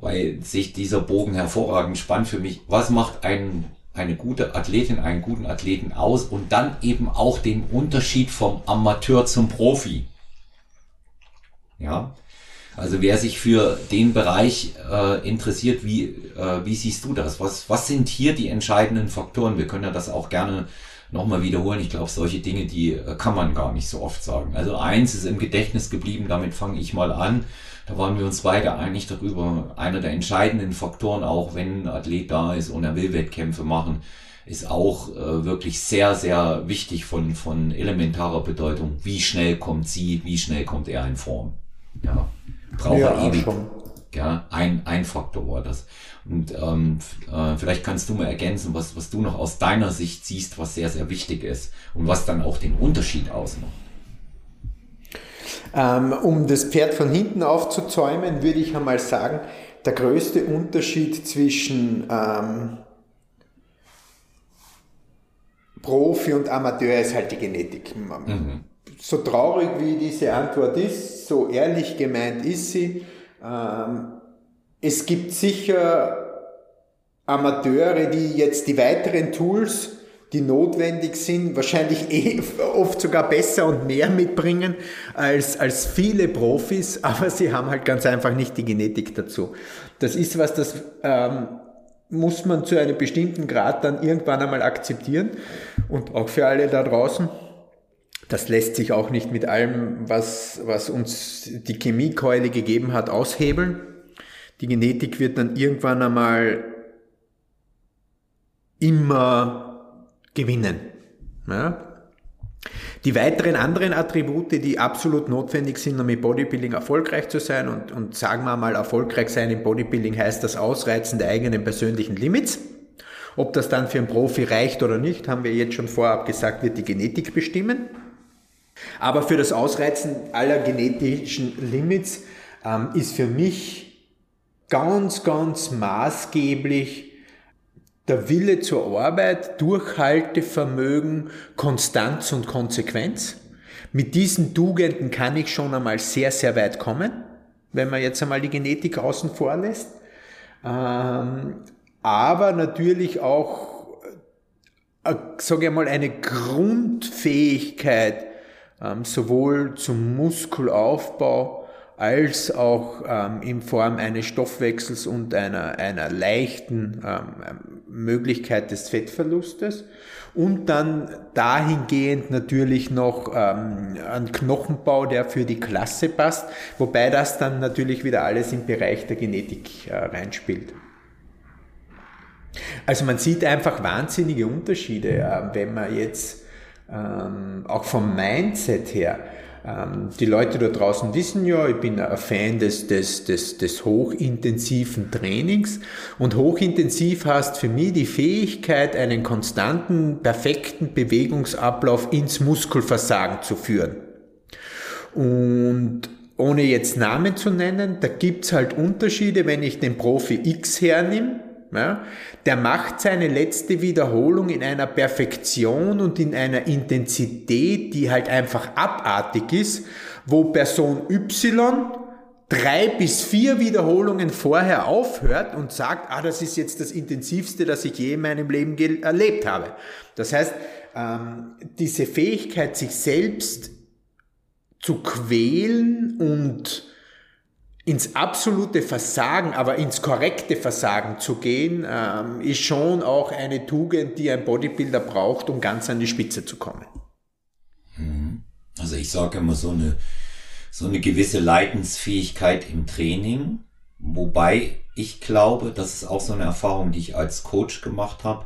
weil sich dieser Bogen hervorragend spannt für mich. Was macht ein, eine gute Athletin, einen guten Athleten aus und dann eben auch den Unterschied vom Amateur zum Profi? Ja, also wer sich für den Bereich äh, interessiert, wie, äh, wie siehst du das? Was, was sind hier die entscheidenden Faktoren? Wir können ja das auch gerne nochmal wiederholen. Ich glaube, solche Dinge, die äh, kann man gar nicht so oft sagen. Also eins ist im Gedächtnis geblieben, damit fange ich mal an. Da waren wir uns beide einig darüber. Einer der entscheidenden Faktoren, auch wenn ein Athlet da ist und er will Wettkämpfe machen, ist auch äh, wirklich sehr, sehr wichtig von, von elementarer Bedeutung. Wie schnell kommt sie, wie schnell kommt er in Form? Ja, braucht ja, er ewig. Schon. Ja, ein, ein Faktor war das. Und ähm, äh, vielleicht kannst du mal ergänzen, was, was du noch aus deiner Sicht siehst, was sehr, sehr wichtig ist und was dann auch den Unterschied ausmacht. Ähm, um das Pferd von hinten aufzuzäumen, würde ich einmal sagen, der größte Unterschied zwischen ähm, Profi und Amateur ist halt die Genetik. Mhm. So traurig wie diese Antwort ist, so ehrlich gemeint ist sie. Ähm, es gibt sicher Amateure, die jetzt die weiteren Tools die notwendig sind, wahrscheinlich eh oft sogar besser und mehr mitbringen als, als viele Profis, aber sie haben halt ganz einfach nicht die Genetik dazu. Das ist was, das ähm, muss man zu einem bestimmten Grad dann irgendwann einmal akzeptieren und auch für alle da draußen. Das lässt sich auch nicht mit allem, was, was uns die Chemiekeule gegeben hat, aushebeln. Die Genetik wird dann irgendwann einmal immer gewinnen. Ja? Die weiteren anderen Attribute, die absolut notwendig sind, um im Bodybuilding erfolgreich zu sein und, und sagen wir mal, erfolgreich sein im Bodybuilding heißt das Ausreizen der eigenen persönlichen Limits. Ob das dann für einen Profi reicht oder nicht, haben wir jetzt schon vorab gesagt, wird die Genetik bestimmen. Aber für das Ausreizen aller genetischen Limits ähm, ist für mich ganz, ganz maßgeblich der Wille zur Arbeit, Durchhaltevermögen, Konstanz und Konsequenz. Mit diesen Tugenden kann ich schon einmal sehr, sehr weit kommen, wenn man jetzt einmal die Genetik außen vor lässt. Ähm, aber natürlich auch, äh, sage ich mal, eine Grundfähigkeit, ähm, sowohl zum Muskelaufbau als auch ähm, in Form eines Stoffwechsels und einer, einer leichten ähm, Möglichkeit des Fettverlustes und dann dahingehend natürlich noch ähm, ein Knochenbau, der für die Klasse passt, wobei das dann natürlich wieder alles im Bereich der Genetik äh, reinspielt. Also man sieht einfach wahnsinnige Unterschiede, äh, wenn man jetzt ähm, auch vom Mindset her ähm, die Leute da draußen wissen ja, ich bin ein Fan des, des, des, des hochintensiven Trainings. Und hochintensiv heißt für mich die Fähigkeit, einen konstanten, perfekten Bewegungsablauf ins Muskelversagen zu führen. Und ohne jetzt Namen zu nennen, da gibt's halt Unterschiede, wenn ich den Profi X hernehme ja, der macht seine letzte Wiederholung in einer Perfektion und in einer Intensität, die halt einfach abartig ist, wo Person Y drei bis vier Wiederholungen vorher aufhört und sagt, ah, das ist jetzt das Intensivste, das ich je in meinem Leben erlebt habe. Das heißt, ähm, diese Fähigkeit, sich selbst zu quälen und ins absolute Versagen, aber ins korrekte Versagen zu gehen, ähm, ist schon auch eine Tugend, die ein Bodybuilder braucht, um ganz an die Spitze zu kommen. Mhm. Also ich sage immer so eine, so eine gewisse Leidensfähigkeit im Training, wobei ich glaube, das ist auch so eine Erfahrung, die ich als Coach gemacht habe,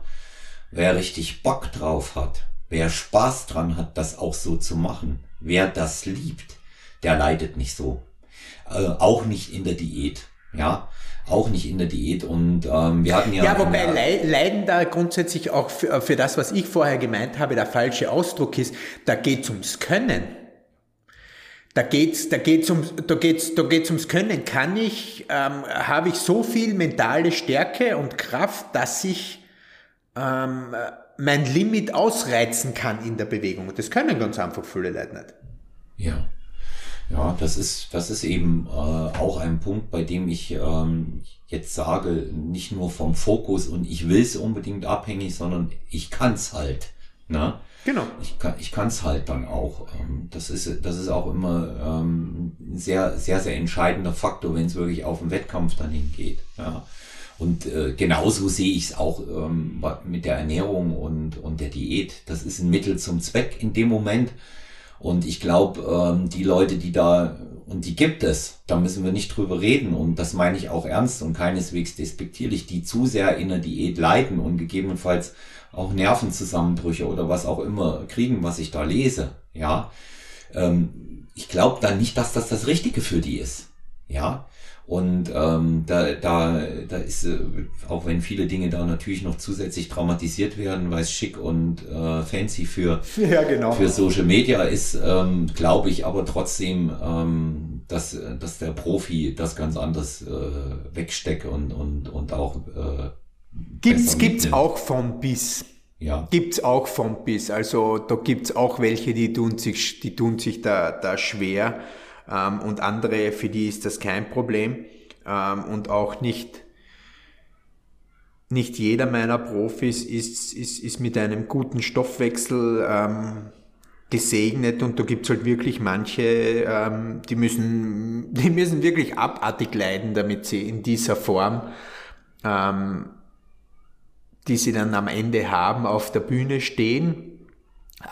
wer richtig Bock drauf hat, wer Spaß dran hat, das auch so zu machen, wer das liebt, der leidet nicht so äh, auch nicht in der Diät. Ja, auch nicht in der Diät. Und ähm, wir hatten ja. Ja, wobei Le Leiden da grundsätzlich auch für, für das, was ich vorher gemeint habe, der falsche Ausdruck ist, da geht's ums Können. Da geht's, da geht's ums, da geht's, da geht's ums Können. Kann ich, ähm, habe ich so viel mentale Stärke und Kraft, dass ich ähm, mein Limit ausreizen kann in der Bewegung. Und das können ganz einfach viele Leute nicht. Ja. Ja, das ist, das ist eben äh, auch ein Punkt, bei dem ich ähm, jetzt sage, nicht nur vom Fokus und ich will es unbedingt abhängig, sondern ich kann's halt. Ne? Genau. Ich kann ich kann's halt dann auch. Ähm, das ist das ist auch immer ähm, ein sehr sehr sehr entscheidender Faktor, wenn es wirklich auf den Wettkampf dann hingeht. Ja. Und äh, genauso sehe ich es auch ähm, mit der Ernährung und und der Diät. Das ist ein Mittel zum Zweck in dem Moment und ich glaube, ähm, die Leute, die da, und die gibt es, da müssen wir nicht drüber reden. Und das meine ich auch ernst und keineswegs despektierlich, die zu sehr in der Diät leiden und gegebenenfalls auch Nervenzusammenbrüche oder was auch immer kriegen, was ich da lese. Ja, ähm, ich glaube dann nicht, dass das das Richtige für die ist. Ja, und ähm, da, da, da ist, äh, auch wenn viele Dinge da natürlich noch zusätzlich dramatisiert werden, weil es schick und äh, fancy für, ja, genau. für Social Media ist, ähm, glaube ich aber trotzdem, ähm, dass, dass der Profi das ganz anders äh, wegsteckt und, und, und auch äh, Gibt's, gibt's auch von bis. Ja. Gibt's auch von bis. Also da gibt's auch welche, die tun sich, die tun sich da, da schwer ähm, und andere, für die ist das kein Problem ähm, und auch nicht, nicht jeder meiner Profis ist, ist, ist mit einem guten Stoffwechsel ähm, gesegnet und da gibt's halt wirklich manche, ähm, die, müssen, die müssen wirklich abartig leiden, damit sie in dieser Form, ähm, die sie dann am Ende haben, auf der Bühne stehen.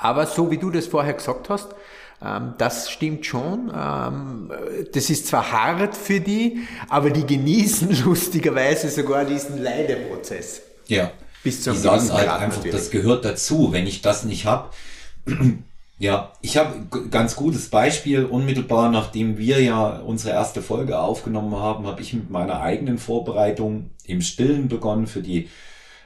Aber so wie du das vorher gesagt hast, ähm, das stimmt schon. Ähm, das ist zwar hart für die, aber die genießen lustigerweise sogar diesen Leideprozess. Ja. Bis zum die sagen halt einfach, natürlich. das gehört dazu. Wenn ich das nicht habe, ja, ich habe ganz gutes Beispiel. Unmittelbar nachdem wir ja unsere erste Folge aufgenommen haben, habe ich mit meiner eigenen Vorbereitung im Stillen begonnen für die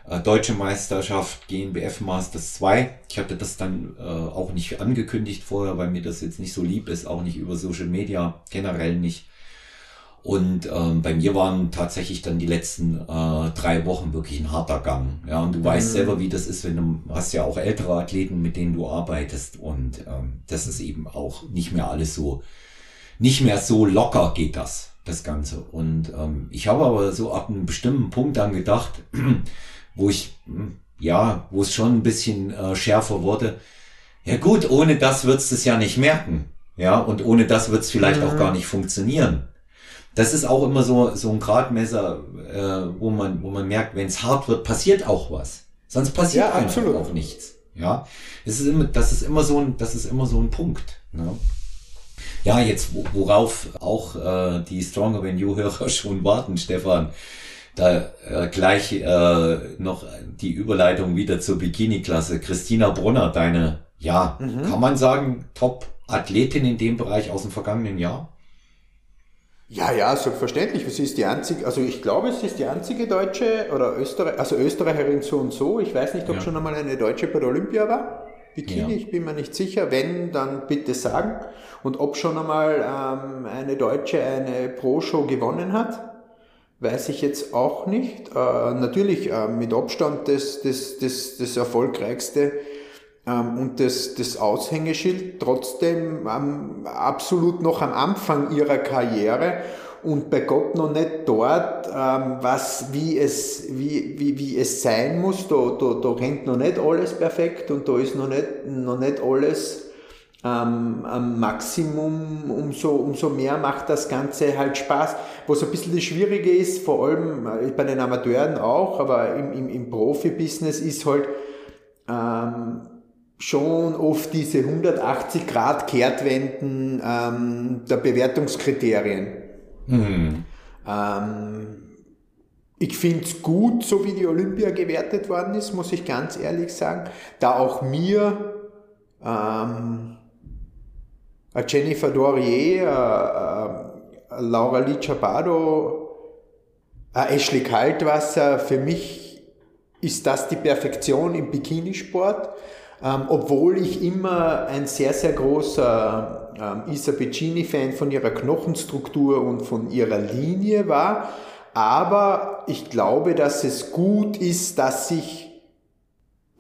äh, Deutsche Meisterschaft GNBF Masters 2. Ich hatte das dann äh, auch nicht angekündigt vorher, weil mir das jetzt nicht so lieb ist, auch nicht über Social Media, generell nicht. Und ähm, bei mir waren tatsächlich dann die letzten äh, drei Wochen wirklich ein harter Gang. Ja, und du mhm. weißt selber, wie das ist, wenn du hast ja auch ältere Athleten, mit denen du arbeitest. Und ähm, das ist eben auch nicht mehr alles so, nicht mehr so locker geht das, das Ganze. Und ähm, ich habe aber so ab einem bestimmten Punkt dann gedacht, wo ich, hm, ja, wo es schon ein bisschen äh, schärfer wurde. Ja gut, ohne das würdest du es ja nicht merken. Ja, und ohne das wird es vielleicht mhm. auch gar nicht funktionieren. Das ist auch immer so, so ein Gradmesser, äh, wo man, wo man merkt, wenn es hart wird, passiert auch was. Sonst passiert ja, einfach auch nichts. Ja, es ist immer, das ist immer so ein, das ist immer so ein Punkt. Ne? Ja, jetzt worauf auch äh, die Stronger Than You Hörer schon warten, Stefan da äh, gleich äh, noch die Überleitung wieder zur Bikini-Klasse. Christina Brunner, deine, ja, mhm. kann man sagen, Top-Athletin in dem Bereich aus dem vergangenen Jahr? Ja, ja, selbstverständlich. Sie ist die einzige, also ich glaube, sie ist die einzige Deutsche oder Österreich, also Österreicherin so und so. Ich weiß nicht, ob ja. schon einmal eine Deutsche bei der Olympia war. Bikini, ja. ich bin mir nicht sicher. Wenn, dann bitte sagen. Und ob schon einmal ähm, eine Deutsche eine Pro-Show gewonnen hat weiß ich jetzt auch nicht. Äh, natürlich äh, mit Abstand das, das, das, das erfolgreichste ähm, und das, das Aushängeschild, trotzdem ähm, absolut noch am Anfang ihrer Karriere und bei Gott noch nicht dort, ähm, was, wie, es, wie, wie, wie es sein muss. Da, da, da rennt noch nicht alles perfekt und da ist noch nicht, noch nicht alles ähm, am Maximum, umso, umso mehr macht das Ganze halt Spaß. Was ein bisschen das Schwierige ist, vor allem äh, bei den Amateuren auch, aber im, im, im Profibusiness ist halt ähm, schon oft diese 180 Grad Kehrtwenden ähm, der Bewertungskriterien. Mhm. Ähm, ich finde es gut, so wie die Olympia gewertet worden ist, muss ich ganz ehrlich sagen, da auch mir ähm, Jennifer Dorier, Laura Licciabado, Ashley Kaltwasser, für mich ist das die Perfektion im Bikinisport. Ähm, obwohl ich immer ein sehr, sehr großer ähm, Isa Piccini-Fan von ihrer Knochenstruktur und von ihrer Linie war. Aber ich glaube, dass es gut ist, dass sich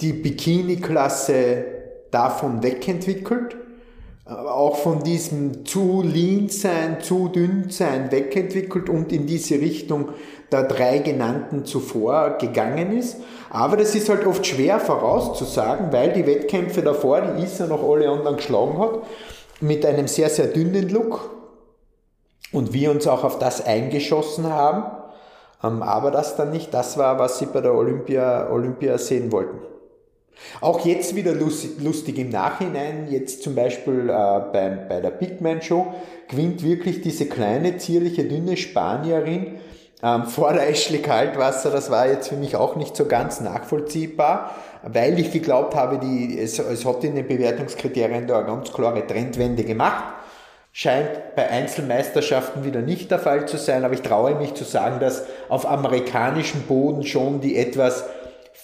die Bikini-Klasse davon wegentwickelt auch von diesem zu lean sein, zu dünn sein wegentwickelt und in diese Richtung der drei genannten zuvor gegangen ist. Aber das ist halt oft schwer vorauszusagen, weil die Wettkämpfe davor, die Isa noch alle anderen geschlagen hat, mit einem sehr, sehr dünnen Look und wir uns auch auf das eingeschossen haben. Ähm, aber das dann nicht das war, was sie bei der Olympia, Olympia sehen wollten. Auch jetzt wieder lustig, lustig im Nachhinein, jetzt zum Beispiel äh, bei, bei der Big Man Show, gewinnt wirklich diese kleine, zierliche, dünne Spanierin ähm, vor der Ashley Kaltwasser. Das war jetzt für mich auch nicht so ganz nachvollziehbar, weil ich geglaubt habe, die, es, es hat in den Bewertungskriterien da eine ganz klare Trendwende gemacht. Scheint bei Einzelmeisterschaften wieder nicht der Fall zu sein, aber ich traue mich zu sagen, dass auf amerikanischem Boden schon die etwas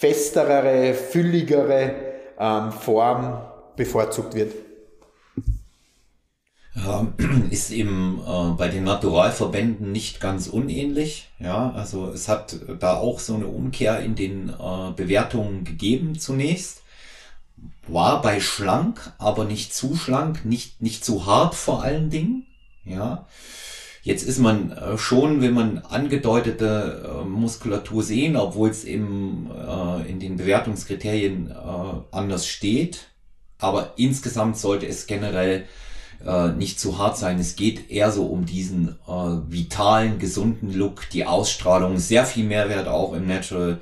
festere, fülligere ähm, Form bevorzugt wird. Ist eben äh, bei den Naturalverbänden nicht ganz unähnlich. Ja, also es hat da auch so eine Umkehr in den äh, Bewertungen gegeben zunächst. War bei schlank, aber nicht zu schlank, nicht, nicht zu hart vor allen Dingen. Ja, Jetzt ist man äh, schon, wenn man angedeutete äh, Muskulatur sehen, obwohl es im, äh, in den Bewertungskriterien anders steht. Aber insgesamt sollte es generell nicht zu hart sein. Es geht eher so um diesen vitalen, gesunden Look, die Ausstrahlung, sehr viel Mehrwert auch im Natural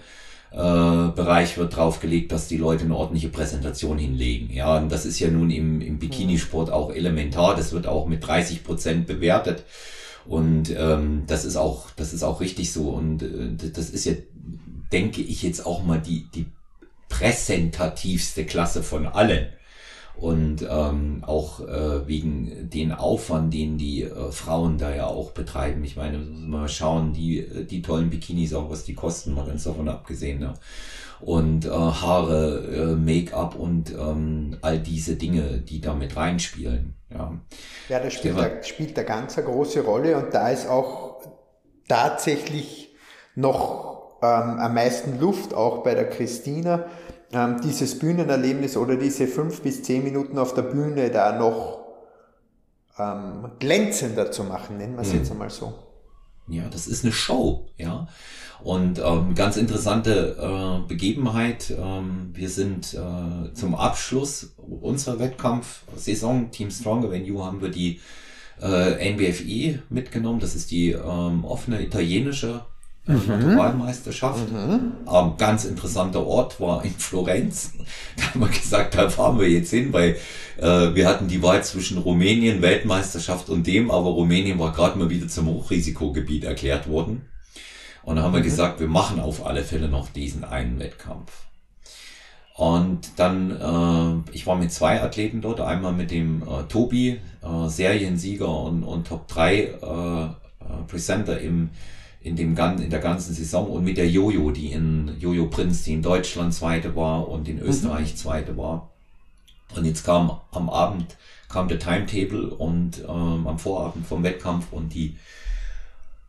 Bereich wird draufgelegt, dass die Leute eine ordentliche Präsentation hinlegen. Ja, und das ist ja nun im, im Bikinisport auch elementar. Das wird auch mit 30 Prozent bewertet. Und ähm, das ist auch, das ist auch richtig so. Und äh, das ist ja, denke ich, jetzt auch mal die, die präsentativste Klasse von allen. Und ähm, auch äh, wegen den Aufwand, den die äh, Frauen da ja auch betreiben. Ich meine, mal schauen, die, die tollen Bikinis auch, was die kosten, mal ganz davon abgesehen. Ne? Und äh, Haare, äh, Make-up und ähm, all diese Dinge, die da mit reinspielen. Ja, ja das spielt, da, spielt da ganz eine große Rolle und da ist auch tatsächlich noch ähm, am meisten Luft, auch bei der Christina, ähm, dieses Bühnenerlebnis oder diese fünf bis zehn Minuten auf der Bühne da noch ähm, glänzender zu machen, nennen wir es mhm. jetzt einmal so. Ja, das ist eine Show, ja. Und ähm, ganz interessante äh, Begebenheit. Ähm, wir sind äh, zum Abschluss unserer Wettkampfsaison Team Stronger Venue haben wir die äh, NBFI mitgenommen. Das ist die ähm, offene italienische äh, mhm. Naturalmeisterschaft. Mhm. Ähm, ganz interessanter Ort war in Florenz. Da haben wir gesagt, da fahren wir jetzt hin, weil äh, wir hatten die Wahl zwischen Rumänien, Weltmeisterschaft und dem, aber Rumänien war gerade mal wieder zum Hochrisikogebiet erklärt worden. Und dann haben wir mhm. gesagt, wir machen auf alle Fälle noch diesen einen Wettkampf. Und dann, äh, ich war mit zwei Athleten dort, einmal mit dem äh, Tobi, äh, Seriensieger und, und Top 3 äh, äh, Presenter im, in, dem, in der ganzen Saison und mit der Jojo, die in Jojo Prinz, die in Deutschland zweite war und in mhm. Österreich zweite war. Und jetzt kam am Abend kam der Timetable und ähm, am Vorabend vom Wettkampf und die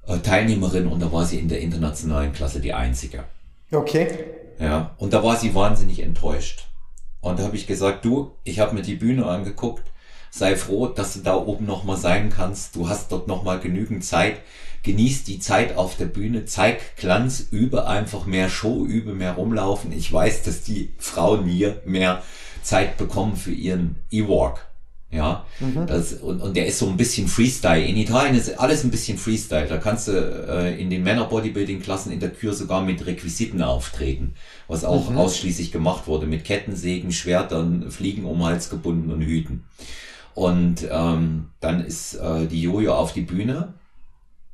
äh, Teilnehmerin und da war sie in der internationalen Klasse die einzige. Okay. Ja, und da war sie wahnsinnig enttäuscht. Und da habe ich gesagt, du, ich habe mir die Bühne angeguckt, sei froh, dass du da oben nochmal sein kannst. Du hast dort nochmal genügend Zeit. Genieß die Zeit auf der Bühne, zeig Glanz, übe einfach mehr Show, übe mehr rumlaufen. Ich weiß, dass die Frauen hier mehr Zeit bekommen für ihren E-Walk. Ja, mhm. das, und, und der ist so ein bisschen Freestyle. In Italien ist alles ein bisschen Freestyle. Da kannst du äh, in den Männer-Bodybuilding-Klassen in der Kür sogar mit Requisiten auftreten, was auch mhm. ausschließlich gemacht wurde, mit Kettensägen, Schwertern, Fliegen um Hals gebunden und Hüten. Und ähm, dann ist äh, die Jojo auf die Bühne.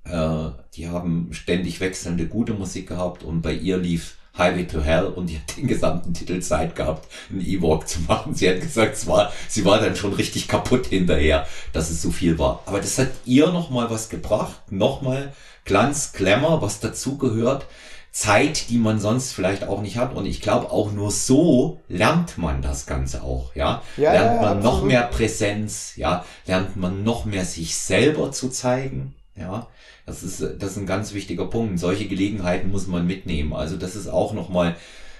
Äh, die haben ständig wechselnde gute Musik gehabt und bei ihr lief Highway to Hell und die hat den gesamten Titel Zeit gehabt, einen E-Walk zu machen. Sie hat gesagt, es war, sie war dann schon richtig kaputt hinterher, dass es so viel war. Aber das hat ihr nochmal was gebracht, nochmal Glanz, Glamour, was dazugehört. Zeit, die man sonst vielleicht auch nicht hat. Und ich glaube, auch nur so lernt man das Ganze auch, ja. ja lernt man ja, noch mehr Präsenz, ja. Lernt man noch mehr sich selber zu zeigen, ja. Das ist, das ist ein ganz wichtiger Punkt. Solche Gelegenheiten muss man mitnehmen. Also das ist auch nochmal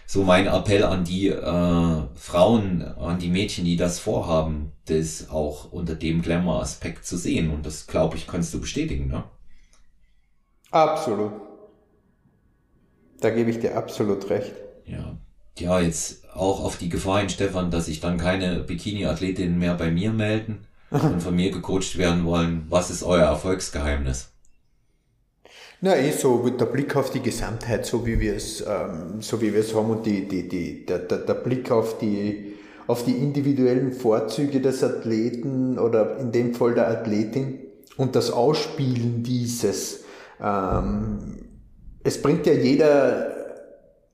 so mein Appell an die äh, Frauen, an die Mädchen, die das vorhaben, das auch unter dem Glamour-Aspekt zu sehen. Und das, glaube ich, kannst du bestätigen, ne? Absolut. Da gebe ich dir absolut recht. Ja. Ja, jetzt auch auf die Gefahr hin, Stefan, dass sich dann keine Bikini-Athletinnen mehr bei mir melden und von mir gecoacht werden wollen. Was ist euer Erfolgsgeheimnis? Na, eh so der Blick auf die Gesamtheit, so wie wir es, ähm, so wie wir es haben und die, die, die, der, der, der Blick auf die, auf die individuellen Vorzüge des Athleten oder in dem Fall der Athletin und das Ausspielen dieses. Ähm, es bringt ja jeder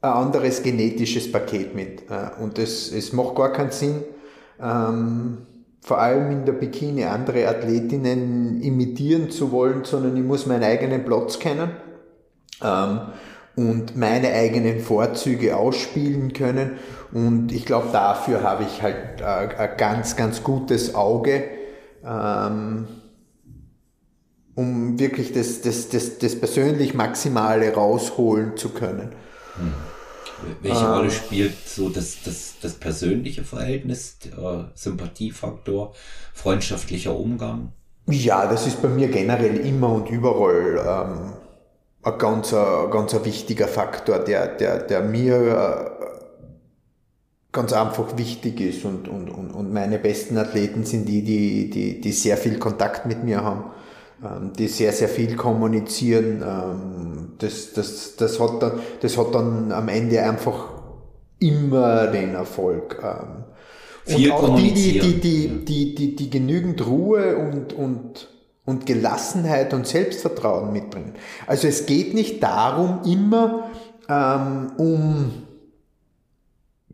ein anderes genetisches Paket mit äh, und es, es macht gar keinen Sinn, ähm, vor allem in der Bikini andere Athletinnen imitieren zu wollen, sondern ich muss meinen eigenen Platz kennen ähm, und meine eigenen Vorzüge ausspielen können. Und ich glaube, dafür habe ich halt äh, ein ganz, ganz gutes Auge, ähm, um wirklich das, das, das, das persönlich Maximale rausholen zu können. Hm. Welche ähm, Rolle spielt so das, das, das persönliche Verhältnis, der Sympathiefaktor, freundschaftlicher Umgang? Ja, das ist bei mir generell immer und überall ähm, ein ganz, ganz wichtiger Faktor, der, der, der mir äh, ganz einfach wichtig ist und, und, und, und meine besten Athleten sind die, die, die, die sehr viel Kontakt mit mir haben ähm, die sehr, sehr viel kommunizieren. Ähm, das, das, das, hat dann, das hat dann am Ende einfach immer den Erfolg. Ähm. Und auch die, die, die, die, die, die, die genügend Ruhe und, und, und Gelassenheit und Selbstvertrauen mitbringen. Also es geht nicht darum, immer ähm, um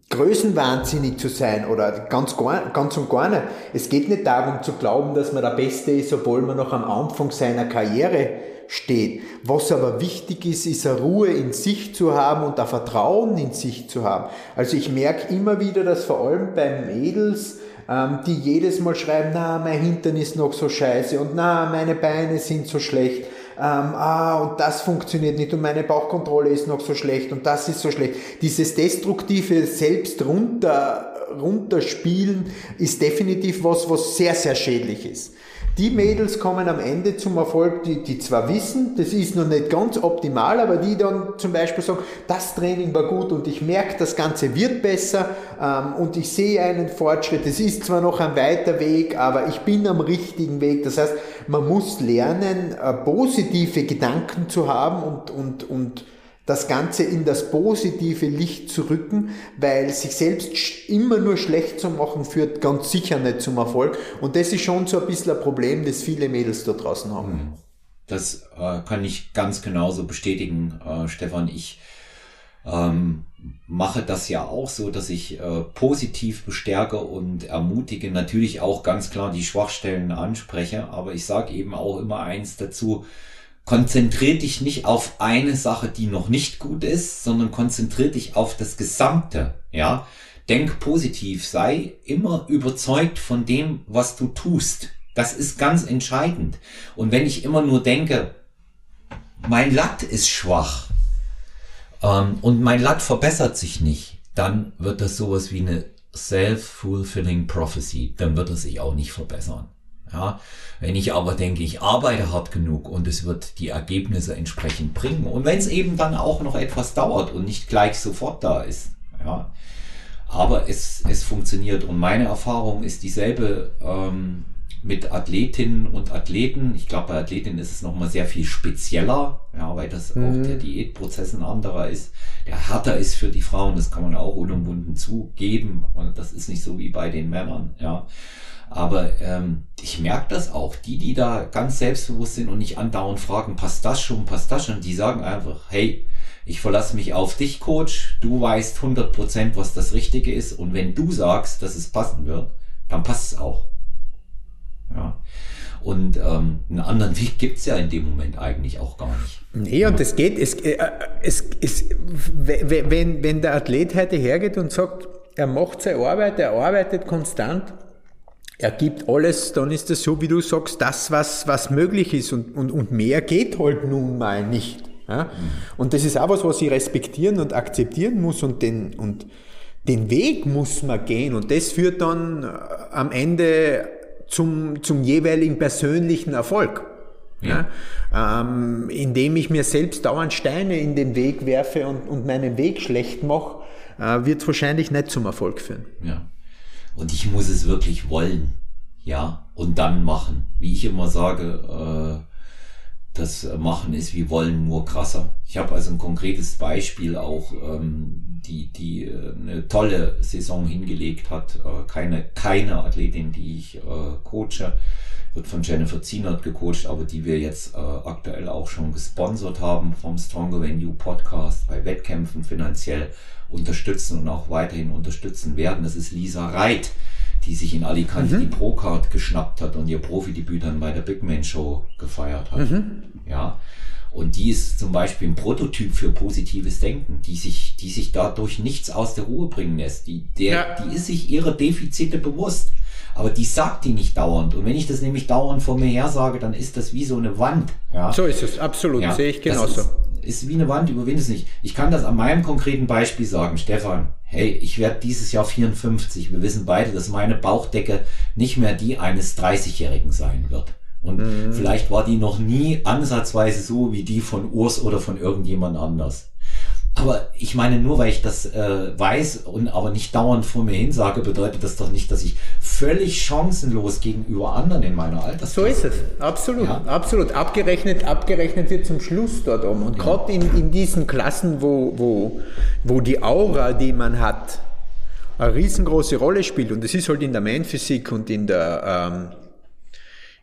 größenwahnsinnig zu sein oder ganz, ganz und gar nicht. Es geht nicht darum zu glauben, dass man der Beste ist, obwohl man noch am Anfang seiner Karriere steht. Was aber wichtig ist, ist eine Ruhe in sich zu haben und ein Vertrauen in sich zu haben. Also ich merke immer wieder, dass vor allem bei Mädels, ähm, die jedes Mal schreiben, na, mein Hintern ist noch so scheiße und na, meine Beine sind so schlecht ähm, ah, und das funktioniert nicht und meine Bauchkontrolle ist noch so schlecht und das ist so schlecht. Dieses destruktive Selbst runter, runterspielen ist definitiv was, was sehr, sehr schädlich ist. Die Mädels kommen am Ende zum Erfolg, die, die zwar wissen, das ist noch nicht ganz optimal, aber die dann zum Beispiel sagen, das Training war gut und ich merke, das Ganze wird besser ähm, und ich sehe einen Fortschritt. Es ist zwar noch ein weiter Weg, aber ich bin am richtigen Weg. Das heißt, man muss lernen, äh, positive Gedanken zu haben und, und, und das Ganze in das positive Licht zu rücken, weil sich selbst immer nur schlecht zu machen führt ganz sicher nicht zum Erfolg. Und das ist schon so ein bisschen ein Problem, das viele Mädels da draußen haben. Hm. Das äh, kann ich ganz genauso bestätigen, äh, Stefan. Ich ähm, mache das ja auch so, dass ich äh, positiv bestärke und ermutige, natürlich auch ganz klar die Schwachstellen anspreche, aber ich sage eben auch immer eins dazu, konzentrier dich nicht auf eine Sache, die noch nicht gut ist, sondern konzentrier dich auf das Gesamte, ja. Denk positiv, sei immer überzeugt von dem, was du tust. Das ist ganz entscheidend. Und wenn ich immer nur denke, mein Latt ist schwach ähm, und mein Latt verbessert sich nicht, dann wird das sowas wie eine self-fulfilling prophecy. Dann wird es sich auch nicht verbessern. Ja, wenn ich aber denke, ich arbeite hart genug und es wird die Ergebnisse entsprechend bringen und wenn es eben dann auch noch etwas dauert und nicht gleich sofort da ist, ja, Aber es, es funktioniert. Und meine Erfahrung ist dieselbe ähm, mit Athletinnen und Athleten. Ich glaube, bei Athletinnen ist es nochmal sehr viel spezieller, ja, weil das mhm. auch der Diätprozess ein anderer ist, der härter ist für die Frauen. Das kann man auch unumwunden zugeben. Und das ist nicht so wie bei den Männern, ja. Aber ähm, ich merke das auch. Die, die da ganz selbstbewusst sind und nicht andauernd fragen, passt das schon, passt das schon, die sagen einfach, hey, ich verlasse mich auf dich, Coach. Du weißt 100%, was das Richtige ist. Und wenn du sagst, dass es passen wird, dann passt es auch. Ja. Und ähm, einen anderen Weg gibt's ja in dem Moment eigentlich auch gar nicht. Nee, und es geht, es, äh, es, es, wenn, wenn der Athlet heute hergeht und sagt, er macht seine Arbeit, er arbeitet konstant, er gibt alles, dann ist das so, wie du sagst, das, was, was möglich ist und, und, und mehr geht halt nun mal nicht. Ja? Und das ist auch was, was ich respektieren und akzeptieren muss und den, und den Weg muss man gehen und das führt dann äh, am Ende zum, zum jeweiligen persönlichen Erfolg. Ja. ja? Ähm, indem ich mir selbst dauernd Steine in den Weg werfe und, und meinen Weg schlecht mache, äh, wird es wahrscheinlich nicht zum Erfolg führen. Ja. Und ich muss es wirklich wollen. Ja. Und dann machen. Wie ich immer sage, äh, das Machen ist wie Wollen nur krasser. Ich habe also ein konkretes Beispiel auch, ähm, die, die äh, eine tolle Saison hingelegt hat. Äh, keine, keine Athletin, die ich coache, wird von Jennifer Zienert gecoacht, aber die wir jetzt aktuell auch schon gesponsert haben vom Stronger You Podcast bei Wettkämpfen finanziell unterstützen und auch weiterhin unterstützen werden. Das ist Lisa Reit die sich in Alicante mhm. die Pro-Card geschnappt hat und ihr Profidebüt dann bei der Big Man Show gefeiert hat. Mhm. Ja. Und die ist zum Beispiel ein Prototyp für positives Denken, die sich, die sich dadurch nichts aus der Ruhe bringen lässt. Die, der, ja. die ist sich ihrer Defizite bewusst. Aber die sagt die nicht dauernd. Und wenn ich das nämlich dauernd vor mir her sage, dann ist das wie so eine Wand. Ja? So ist es, absolut, ja? sehe ich genauso. Ist, ist wie eine Wand, überwinde es nicht. Ich kann das an meinem konkreten Beispiel sagen, Stefan hey, ich werde dieses Jahr 54. Wir wissen beide, dass meine Bauchdecke nicht mehr die eines 30-Jährigen sein wird. Und mhm. vielleicht war die noch nie ansatzweise so wie die von Urs oder von irgendjemand anders. Aber ich meine, nur weil ich das äh, weiß und aber nicht dauernd vor mir hin sage, bedeutet das doch nicht, dass ich völlig chancenlos gegenüber anderen in meiner Altersklasse. So ist es, absolut, ja. absolut. Abgerechnet, abgerechnet wird zum Schluss dort um. Und ja. gerade in, in diesen Klassen, wo, wo, wo die Aura, die man hat, eine riesengroße Rolle spielt. Und das ist halt in der Man-Physik und in der, ähm,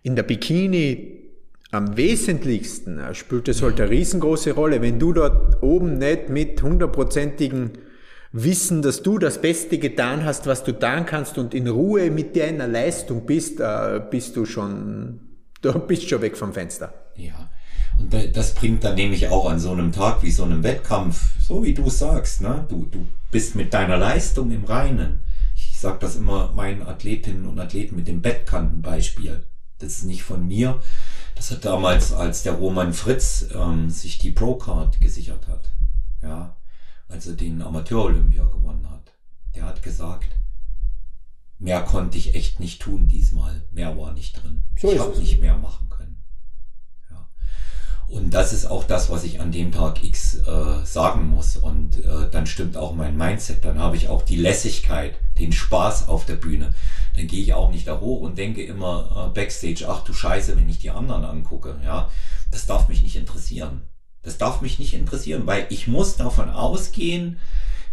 in der Bikini am wesentlichsten äh, spielt es halt eine riesengroße Rolle. Wenn du dort oben nicht mit hundertprozentigen Wissen, dass du das Beste getan hast, was du tun kannst und in Ruhe mit deiner Leistung bist, äh, bist du schon, du bist schon weg vom Fenster. Ja. Und das bringt dann nämlich auch an so einem Tag wie so einem Wettkampf, so wie du sagst, ne? Du, du bist mit deiner Leistung im Reinen. Ich sage das immer meinen Athletinnen und Athleten mit dem Bettkantenbeispiel. Das ist nicht von mir, das hat damals, als der Roman Fritz ähm, sich die Pro-Card gesichert hat, ja, als er den Amateur-Olympia gewonnen hat, der hat gesagt, mehr konnte ich echt nicht tun diesmal, mehr war nicht drin. So ich habe nicht mehr machen können. Ja. Und das ist auch das, was ich an dem Tag X äh, sagen muss. Und äh, dann stimmt auch mein Mindset. Dann habe ich auch die Lässigkeit, den Spaß auf der Bühne dann gehe ich auch nicht da hoch und denke immer äh, backstage, ach du Scheiße, wenn ich die anderen angucke, ja, das darf mich nicht interessieren. Das darf mich nicht interessieren, weil ich muss davon ausgehen,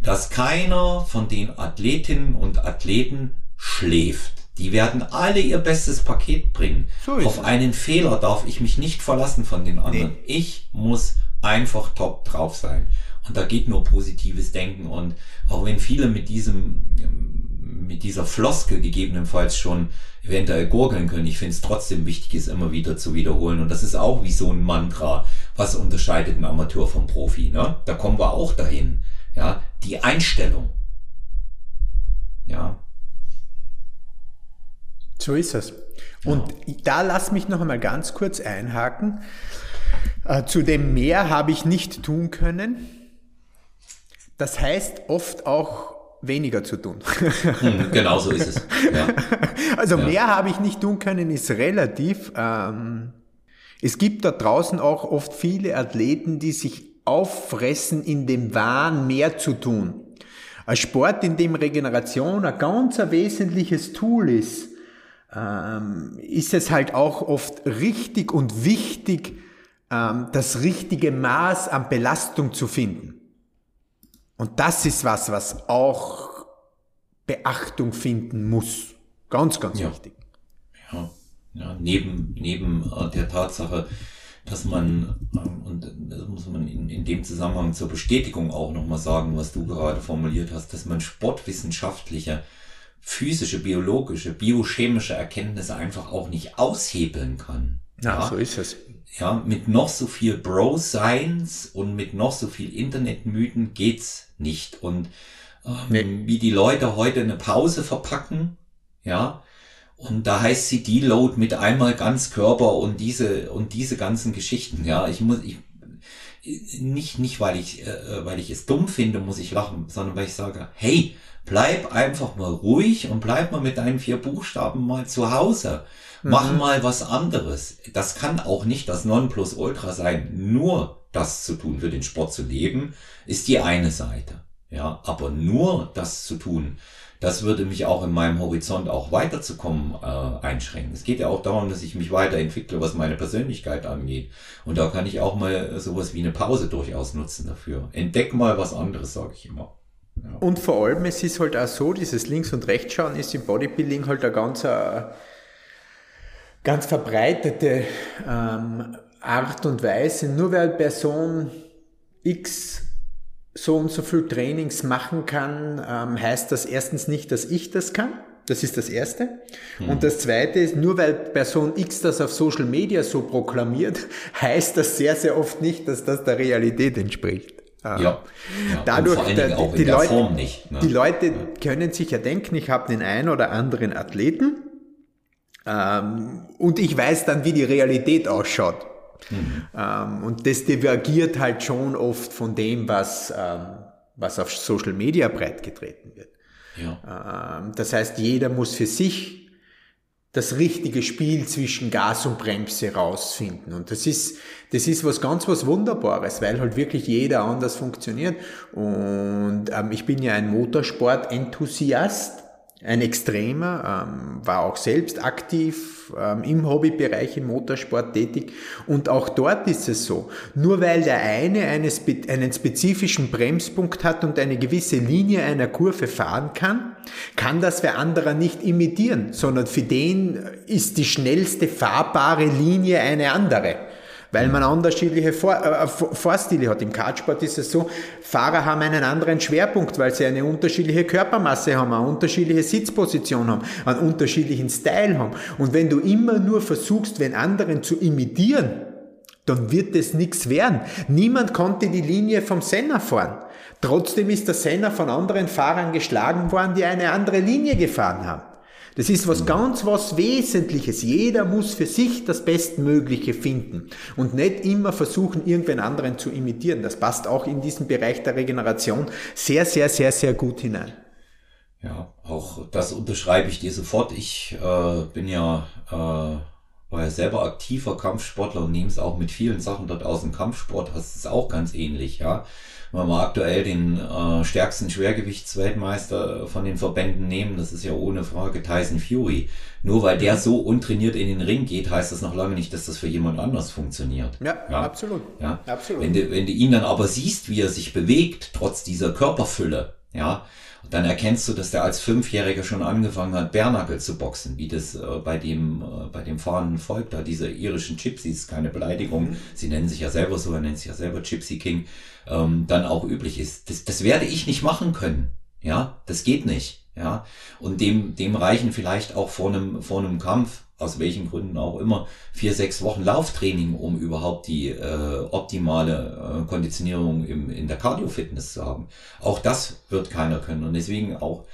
dass keiner von den Athletinnen und Athleten schläft. Die werden alle ihr bestes Paket bringen. So Auf es. einen Fehler darf ich mich nicht verlassen von den anderen. Nee. Ich muss einfach top drauf sein. Und da geht nur positives Denken. Und auch wenn viele mit diesem mit dieser Floskel gegebenenfalls schon eventuell gurgeln können. Ich finde es trotzdem wichtig, es immer wieder zu wiederholen. Und das ist auch wie so ein Mantra. Was unterscheidet ein Amateur vom Profi? Ne? Da kommen wir auch dahin. Ja, die Einstellung. Ja. So ist es. Und ja. da lass mich noch einmal ganz kurz einhaken. Äh, zu dem mehr habe ich nicht tun können. Das heißt oft auch weniger zu tun. Hm, genau so ist es. Ja. Also ja. mehr habe ich nicht tun können, ist relativ. Ähm, es gibt da draußen auch oft viele Athleten, die sich auffressen in dem Wahn, mehr zu tun. Ein Sport, in dem Regeneration ein ganz ein wesentliches Tool ist, ähm, ist es halt auch oft richtig und wichtig, ähm, das richtige Maß an Belastung zu finden. Und das ist was, was auch Beachtung finden muss. Ganz, ganz ja. wichtig. Ja, ja neben, neben äh, der Tatsache, dass man, ähm, und das muss man in, in dem Zusammenhang zur Bestätigung auch nochmal sagen, was du gerade formuliert hast, dass man sportwissenschaftliche, physische, biologische, biochemische Erkenntnisse einfach auch nicht aushebeln kann. Ja, ja, so ist es. Ja, mit noch so viel Bro-Science und mit noch so viel Internetmythen geht's nicht. Und ähm, nee. wie die Leute heute eine Pause verpacken, ja, und da heißt sie Deload mit einmal ganz Körper und diese und diese ganzen Geschichten. Ja, ich muss ich nicht nicht weil ich äh, weil ich es dumm finde, muss ich lachen, sondern weil ich sage, hey, bleib einfach mal ruhig und bleib mal mit deinen vier Buchstaben mal zu Hause. Mach mhm. mal was anderes. Das kann auch nicht das Nonplusultra sein. Nur das zu tun, für den Sport zu leben, ist die eine Seite. Ja, aber nur das zu tun, das würde mich auch in meinem Horizont auch weiterzukommen äh, einschränken. Es geht ja auch darum, dass ich mich weiterentwickle, was meine Persönlichkeit angeht. Und da kann ich auch mal sowas wie eine Pause durchaus nutzen dafür. Entdeck mal was anderes, sage ich immer. Ja. Und vor allem, es ist halt auch so, dieses Links- und Rechtsschauen ist im Bodybuilding halt eine ganz, äh, ganz verbreitete ähm, Art und Weise. Nur weil Person X so und so viel Trainings machen kann, ähm, heißt das erstens nicht, dass ich das kann. Das ist das Erste. Mhm. Und das Zweite ist, nur weil Person X das auf Social Media so proklamiert, heißt das sehr, sehr oft nicht, dass das der Realität entspricht. Ja. ja. Dadurch, da, die, Leute, nicht, ne? die Leute ja. können sich ja denken, ich habe den einen oder anderen Athleten ähm, und ich weiß dann, wie die Realität ausschaut. Mhm. Ähm, und das divergiert halt schon oft von dem, was, ähm, was auf Social Media breitgetreten wird. Ja. Ähm, das heißt, jeder muss für sich das richtige Spiel zwischen Gas und Bremse rausfinden. Und das ist, das ist was ganz was Wunderbares, weil halt wirklich jeder anders funktioniert. Und ähm, ich bin ja ein Motorsport-Enthusiast ein Extremer, ähm, war auch selbst aktiv ähm, im Hobbybereich im Motorsport tätig. Und auch dort ist es so, nur weil der eine eine spe einen spezifischen Bremspunkt hat und eine gewisse Linie einer Kurve fahren kann, kann das für andere nicht imitieren, sondern für den ist die schnellste fahrbare Linie eine andere weil man unterschiedliche Vor äh, Vorstile hat. Im Kartsport ist es so, Fahrer haben einen anderen Schwerpunkt, weil sie eine unterschiedliche Körpermasse haben, eine unterschiedliche Sitzposition haben, einen unterschiedlichen Style haben. Und wenn du immer nur versuchst, wenn anderen zu imitieren, dann wird es nichts werden. Niemand konnte die Linie vom Senna fahren. Trotzdem ist der Senna von anderen Fahrern geschlagen worden, die eine andere Linie gefahren haben. Das ist was ganz was Wesentliches. Jeder muss für sich das Bestmögliche finden und nicht immer versuchen, irgendwen anderen zu imitieren. Das passt auch in diesen Bereich der Regeneration sehr, sehr, sehr, sehr gut hinein. Ja, auch das unterschreibe ich dir sofort. Ich äh, bin ja, äh, war ja selber aktiver Kampfsportler und nehme es auch mit vielen Sachen dort aus dem Kampfsport. Das ist auch ganz ähnlich, ja wenn wir aktuell den äh, stärksten Schwergewichtsweltmeister von den Verbänden nehmen, das ist ja ohne Frage Tyson Fury. Nur weil der mhm. so untrainiert in den Ring geht, heißt das noch lange nicht, dass das für jemand anders funktioniert. Ja, ja. absolut. Ja? absolut. Wenn du, wenn du ihn dann aber siehst, wie er sich bewegt, trotz dieser Körperfülle, ja, dann erkennst du, dass der als Fünfjähriger schon angefangen hat, Bärnackel zu boxen, wie das äh, bei dem äh, bei dem fahrenden Volk da, diese irischen Gypsies, keine Beleidigung, mhm. sie nennen sich ja selber so, er nennt sich ja selber Gypsy King, ähm, dann auch üblich ist. Das, das werde ich nicht machen können. Ja, das geht nicht. Ja, und dem, dem reichen vielleicht auch vor einem, vor einem Kampf, aus welchen Gründen auch immer, vier, sechs Wochen Lauftraining, um überhaupt die äh, optimale äh, Konditionierung im, in der Cardio-Fitness zu haben. Auch das wird keiner können. Und deswegen auch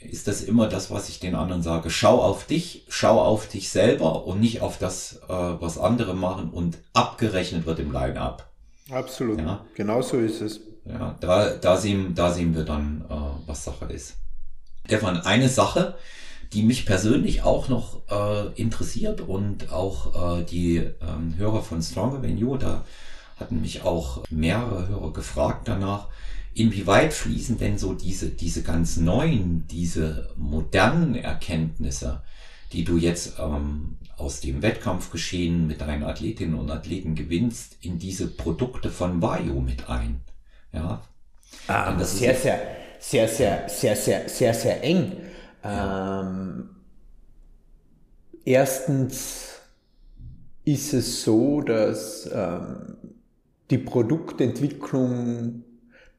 ist das immer das, was ich den anderen sage. Schau auf dich, schau auf dich selber und nicht auf das, äh, was andere machen und abgerechnet wird im Line-Up. Absolut. Ja. Genau so ist es. Ja, da, da, sehen, da sehen wir dann, äh, was Sache ist. Stefan, eine Sache, die mich persönlich auch noch äh, interessiert und auch äh, die ähm, Hörer von Stronger Than You, da hatten mich auch mehrere Hörer gefragt danach, inwieweit fließen denn so diese, diese ganz neuen, diese modernen Erkenntnisse, die du jetzt ähm, aus dem Wettkampfgeschehen mit deinen Athletinnen und Athleten gewinnst, in diese Produkte von Vajo mit ein? Ja. Ah, das sehr, sehr, sehr, sehr, sehr, sehr, sehr, sehr eng. Ähm, erstens ist es so, dass ähm, die Produktentwicklung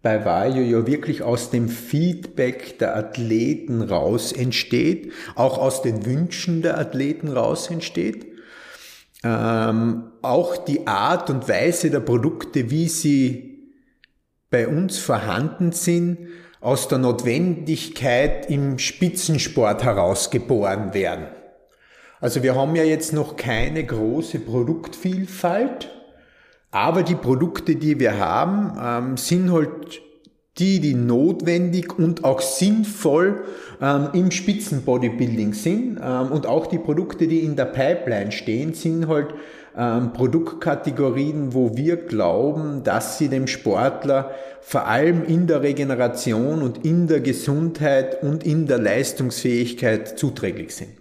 bei Vario ja wirklich aus dem Feedback der Athleten raus entsteht, auch aus den Wünschen der Athleten raus entsteht. Ähm, auch die Art und Weise der Produkte, wie sie bei uns vorhanden sind, aus der Notwendigkeit im Spitzensport herausgeboren werden. Also wir haben ja jetzt noch keine große Produktvielfalt, aber die Produkte, die wir haben, ähm, sind halt die, die notwendig und auch sinnvoll ähm, im Spitzenbodybuilding sind. Ähm, und auch die Produkte, die in der Pipeline stehen, sind halt ähm, Produktkategorien, wo wir glauben, dass sie dem Sportler vor allem in der Regeneration und in der Gesundheit und in der Leistungsfähigkeit zuträglich sind.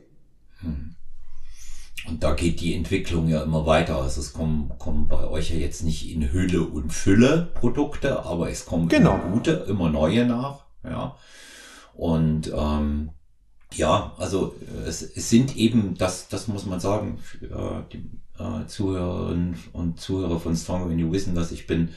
Und da geht die Entwicklung ja immer weiter. Also es kommen, kommen bei euch ja jetzt nicht in Hülle und Fülle Produkte, aber es kommen genau. immer gute, immer neue nach. Ja. Und ähm, ja, also es, es sind eben, das, das muss man sagen, äh, die äh, Zuhörerinnen und Zuhörer von Stronger When You wissen, dass ich bin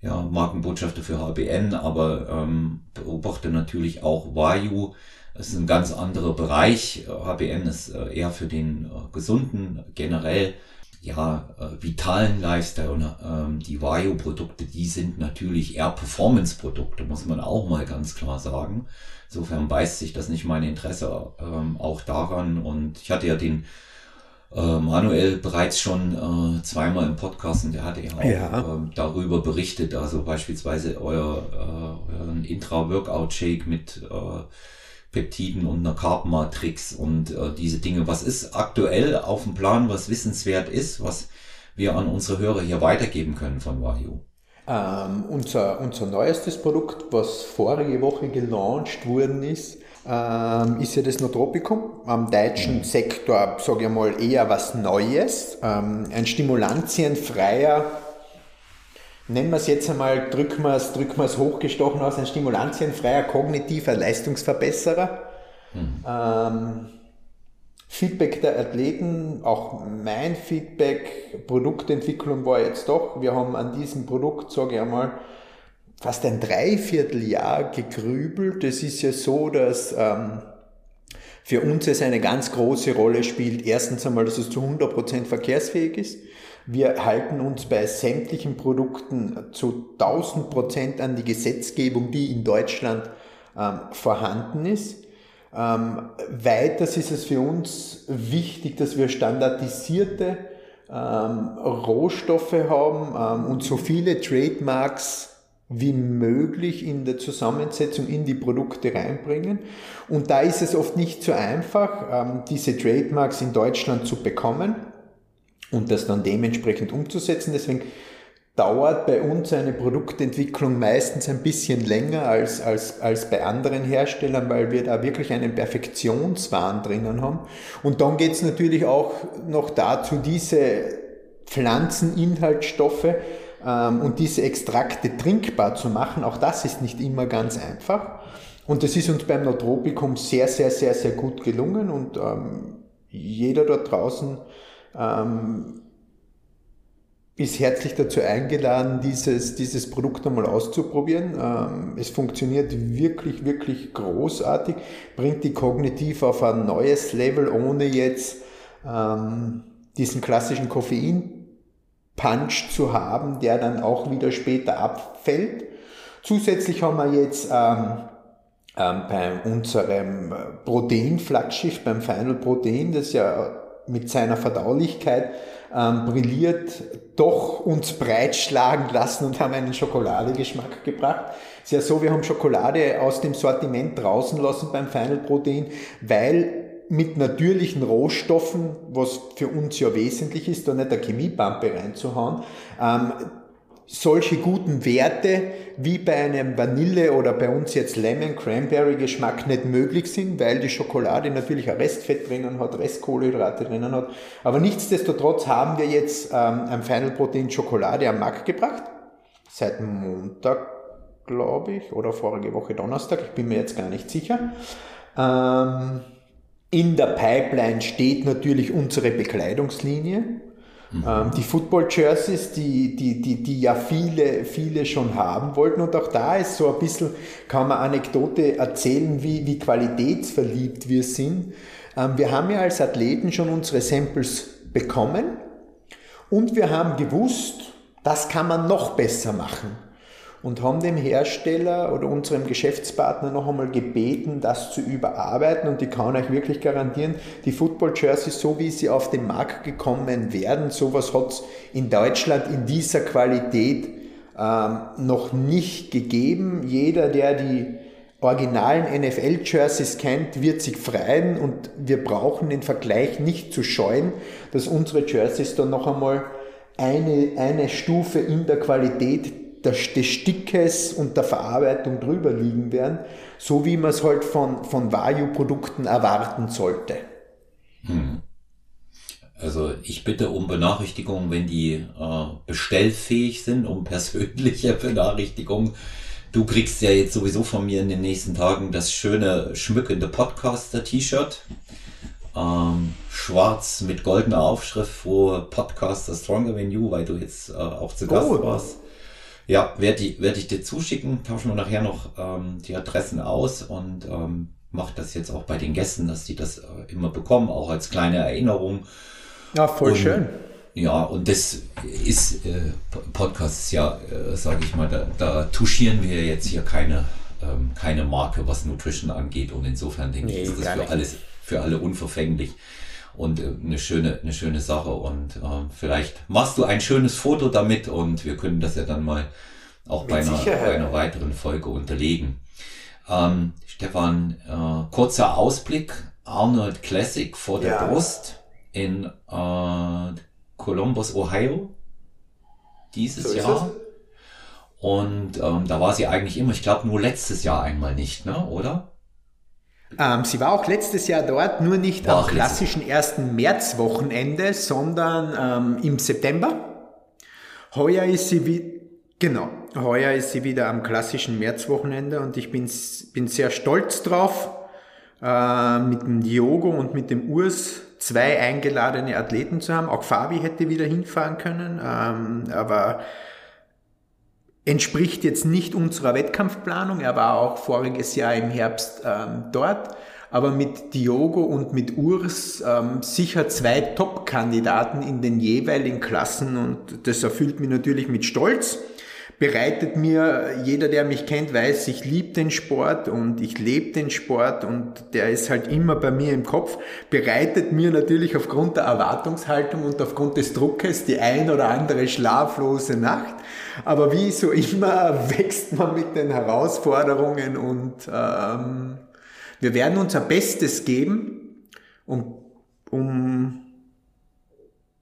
ja Markenbotschafter für HBN, aber ähm, beobachte natürlich auch Vayu es ist ein ganz anderer Bereich. HBN ist äh, eher für den äh, gesunden, generell ja, äh, vitalen Lifestyle und ähm, die Vario-Produkte, die sind natürlich eher Performance-Produkte, muss man auch mal ganz klar sagen. Insofern beißt sich das nicht mein Interesse ähm, auch daran. Und ich hatte ja den äh, Manuel bereits schon äh, zweimal im Podcast und der hatte ja auch ja. Äh, darüber berichtet, also beispielsweise euer, äh, euren Intra-Workout-Shake mit äh, Peptiden und einer Carb-Matrix und äh, diese Dinge. Was ist aktuell auf dem Plan, was wissenswert ist, was wir an unsere Hörer hier weitergeben können von Wahoo? Ähm, unser, unser neuestes Produkt, was vorige Woche gelauncht worden ist, ähm, ist ja das Notropicum. Am deutschen mhm. Sektor, sage ich mal, eher was Neues. Ähm, ein stimulantienfreier nennen wir es jetzt einmal, drücken wir es, drücken wir es hochgestochen aus, ein stimulantienfreier kognitiver Leistungsverbesserer. Mhm. Ähm, Feedback der Athleten, auch mein Feedback, Produktentwicklung war jetzt doch, wir haben an diesem Produkt, sage ich einmal, fast ein Dreivierteljahr gegrübelt. Es ist ja so, dass ähm, für uns es eine ganz große Rolle spielt, erstens einmal, dass es zu 100% verkehrsfähig ist. Wir halten uns bei sämtlichen Produkten zu 1000 Prozent an die Gesetzgebung, die in Deutschland ähm, vorhanden ist. Ähm, weiters ist es für uns wichtig, dass wir standardisierte ähm, Rohstoffe haben ähm, und so viele Trademarks wie möglich in der Zusammensetzung in die Produkte reinbringen. Und da ist es oft nicht so einfach, ähm, diese Trademarks in Deutschland zu bekommen und das dann dementsprechend umzusetzen. Deswegen dauert bei uns eine Produktentwicklung meistens ein bisschen länger als, als, als bei anderen Herstellern, weil wir da wirklich einen Perfektionswahn drinnen haben. Und dann geht es natürlich auch noch dazu, diese Pflanzeninhaltsstoffe ähm, und diese Extrakte trinkbar zu machen. Auch das ist nicht immer ganz einfach. Und das ist uns beim Notropikum sehr, sehr, sehr, sehr gut gelungen und ähm, jeder dort draußen ähm, ist herzlich dazu eingeladen, dieses, dieses Produkt einmal auszuprobieren. Ähm, es funktioniert wirklich, wirklich großartig, bringt die kognitiv auf ein neues Level, ohne jetzt ähm, diesen klassischen Koffein-Punch zu haben, der dann auch wieder später abfällt. Zusätzlich haben wir jetzt ähm, ähm, bei unserem Protein-Flaggschiff, beim Final Protein, das ja mit seiner Verdaulichkeit ähm, brilliert, doch uns breitschlagen lassen und haben einen Schokoladegeschmack gebracht. Ist ja so, wir haben Schokolade aus dem Sortiment draußen lassen beim Final Protein, weil mit natürlichen Rohstoffen, was für uns ja wesentlich ist, da nicht eine Chemiepampe reinzuhauen, ähm, solche guten Werte wie bei einem Vanille oder bei uns jetzt Lemon Cranberry Geschmack nicht möglich sind, weil die Schokolade natürlich ein Restfett drinnen hat, Restkohlenhydrate drinnen hat. Aber nichtsdestotrotz haben wir jetzt ähm, ein Final Protein Schokolade am Markt gebracht. Seit Montag, glaube ich, oder vorige Woche Donnerstag, ich bin mir jetzt gar nicht sicher. Ähm, in der Pipeline steht natürlich unsere Bekleidungslinie. Mhm. die Football Jerseys, die, die, die, die ja viele, viele schon haben wollten. Und auch da ist so ein bisschen, kann man Anekdote erzählen, wie, wie qualitätsverliebt wir sind. Ähm, wir haben ja als Athleten schon unsere Samples bekommen und wir haben gewusst, das kann man noch besser machen und haben dem Hersteller oder unserem Geschäftspartner noch einmal gebeten, das zu überarbeiten. Und ich kann euch wirklich garantieren, die Football Jerseys, so wie sie auf den Markt gekommen werden, sowas hat es in Deutschland in dieser Qualität ähm, noch nicht gegeben. Jeder, der die originalen NFL-Jerseys kennt, wird sich freuen und wir brauchen den Vergleich nicht zu scheuen, dass unsere Jerseys dann noch einmal eine, eine Stufe in der Qualität des, des Stickes und der Verarbeitung drüber liegen werden, so wie man es halt von, von Vario-Produkten erwarten sollte. Hm. Also ich bitte um Benachrichtigungen, wenn die äh, bestellfähig sind, um persönliche Benachrichtigungen. Du kriegst ja jetzt sowieso von mir in den nächsten Tagen das schöne schmückende Podcaster-T-Shirt. Ähm, schwarz mit goldener Aufschrift, wo Podcaster Stronger Than You, weil du jetzt äh, auch zu Gast oh. warst. Ja, werde ich, werd ich dir zuschicken. Tauschen wir nachher noch ähm, die Adressen aus und ähm, mache das jetzt auch bei den Gästen, dass die das äh, immer bekommen, auch als kleine Erinnerung. Ja, voll und, schön. Ja, und das ist, äh, Podcast ist ja, äh, sage ich mal, da, da touchieren wir jetzt hier keine, ähm, keine Marke, was Nutrition angeht. Und insofern denke nee, ich, ist das für, alles, für alle unverfänglich und äh, eine schöne, eine schöne Sache. Und äh, vielleicht machst du ein schönes Foto damit und wir können das ja dann mal auch bei einer, bei einer, weiteren Folge unterlegen. Ähm, Stefan, äh, kurzer Ausblick. Arnold Classic vor der ja. Brust in äh, Columbus, Ohio dieses so Jahr. Und ähm, da war sie eigentlich immer, ich glaube nur letztes Jahr einmal nicht, ne? oder? Ähm, sie war auch letztes Jahr dort, nur nicht war am klassischen ersten Märzwochenende, sondern ähm, im September. Heuer ist sie wie, genau, heuer ist sie wieder am klassischen Märzwochenende und ich bin, bin sehr stolz drauf, äh, mit dem Diogo und mit dem Urs zwei eingeladene Athleten zu haben. Auch Fabi hätte wieder hinfahren können, ähm, aber entspricht jetzt nicht unserer Wettkampfplanung. Er war auch voriges Jahr im Herbst ähm, dort. Aber mit Diogo und mit Urs ähm, sicher zwei Top-Kandidaten in den jeweiligen Klassen und das erfüllt mich natürlich mit Stolz bereitet mir, jeder, der mich kennt, weiß, ich liebe den Sport und ich lebe den Sport und der ist halt immer bei mir im Kopf, bereitet mir natürlich aufgrund der Erwartungshaltung und aufgrund des Druckes die ein oder andere schlaflose Nacht. Aber wie so immer wächst man mit den Herausforderungen und ähm, wir werden unser Bestes geben, um, um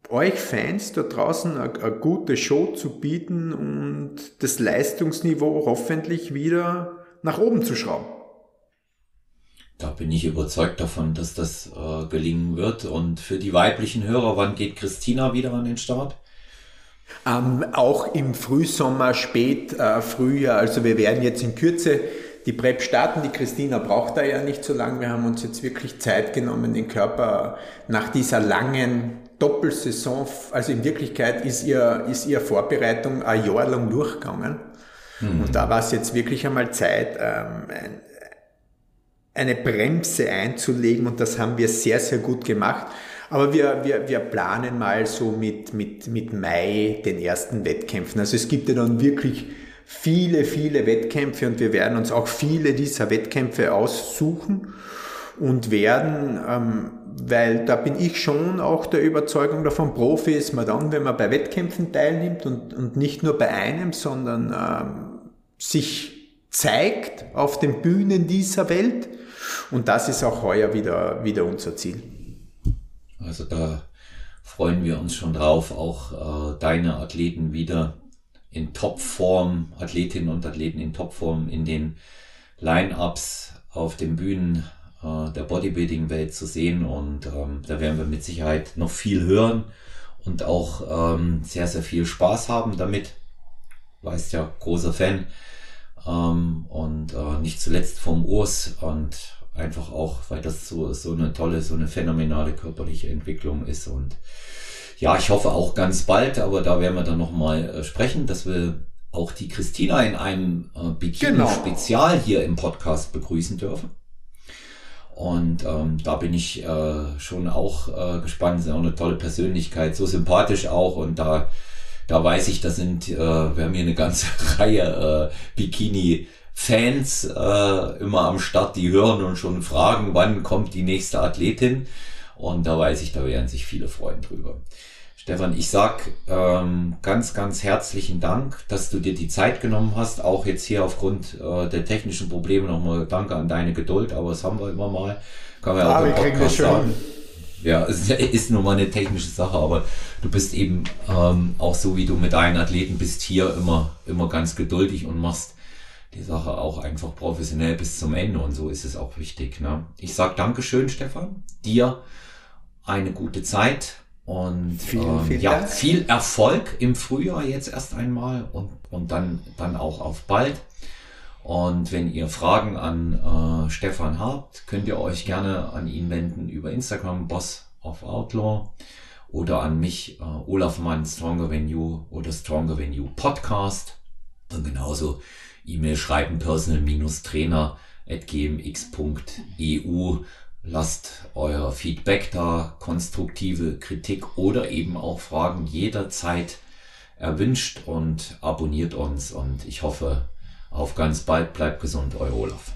euch Fans da draußen eine, gute Show zu bieten und das Leistungsniveau hoffentlich wieder nach oben zu schrauben. Da bin ich überzeugt davon, dass das äh, gelingen wird. Und für die weiblichen Hörer, wann geht Christina wieder an den Start? Ähm, auch im Frühsommer, spät äh, Frühjahr. Also wir werden jetzt in Kürze die Prep starten. Die Christina braucht da ja nicht so lange. Wir haben uns jetzt wirklich Zeit genommen, den Körper nach dieser langen Doppelsaison, also in Wirklichkeit ist ihr, ist ihr Vorbereitung ein Jahr lang durchgegangen. Mhm. Und da war es jetzt wirklich einmal Zeit, ähm, ein, eine Bremse einzulegen und das haben wir sehr, sehr gut gemacht. Aber wir, wir, wir planen mal so mit, mit, mit Mai den ersten Wettkämpfen. Also es gibt ja dann wirklich viele, viele Wettkämpfe und wir werden uns auch viele dieser Wettkämpfe aussuchen und werden, ähm, weil da bin ich schon auch der Überzeugung davon, Profi ist man dann, wenn man bei Wettkämpfen teilnimmt und, und nicht nur bei einem, sondern ähm, sich zeigt auf den Bühnen dieser Welt. Und das ist auch heuer wieder, wieder unser Ziel. Also da freuen wir uns schon drauf, auch äh, deine Athleten wieder in Topform, Athletinnen und Athleten in Topform in den Line-Ups auf den Bühnen äh, der Bodybuilding-Welt zu sehen und ähm, da werden wir mit Sicherheit noch viel hören und auch ähm, sehr, sehr viel Spaß haben damit. Weißt ja, großer Fan. Ähm, und äh, nicht zuletzt vom Urs und einfach auch, weil das so, so eine tolle, so eine phänomenale körperliche Entwicklung ist und ja, ich hoffe auch ganz bald, aber da werden wir dann nochmal äh, sprechen, dass wir auch die Christina in einem äh, Bikini-Spezial genau. hier im Podcast begrüßen dürfen. Und ähm, da bin ich äh, schon auch äh, gespannt. Sie ist auch eine tolle Persönlichkeit, so sympathisch auch. Und da, da weiß ich, da sind, äh, wir haben hier eine ganze Reihe äh, Bikini-Fans äh, immer am Start, die hören und schon fragen, wann kommt die nächste Athletin. Und da weiß ich, da werden sich viele freuen drüber. Stefan, ich sag ähm, ganz, ganz herzlichen Dank, dass du dir die Zeit genommen hast. Auch jetzt hier aufgrund äh, der technischen Probleme nochmal Danke an deine Geduld, aber das haben wir immer mal. Kann man ja, auch wir kriegen das schon. Ja, es ist nur mal eine technische Sache, aber du bist eben ähm, auch so, wie du mit deinen Athleten bist, hier immer, immer ganz geduldig und machst die Sache auch einfach professionell bis zum Ende und so ist es auch wichtig. Ne? Ich sag Dankeschön, Stefan. Dir eine gute Zeit und vielen, ähm, vielen ja, Dank. viel Erfolg im Frühjahr jetzt erst einmal und, und dann, dann auch auf bald. Und wenn ihr Fragen an äh, Stefan habt, könnt ihr euch gerne an ihn wenden über Instagram, Boss of Outlaw, oder an mich, äh, Olaf Mann, Stronger Venue oder Stronger Venue Podcast. Und genauso E-Mail schreiben, personal-trainer.gmx.eu. Lasst euer Feedback da, konstruktive Kritik oder eben auch Fragen jederzeit erwünscht und abonniert uns und ich hoffe auf ganz bald. Bleibt gesund, euer Olaf.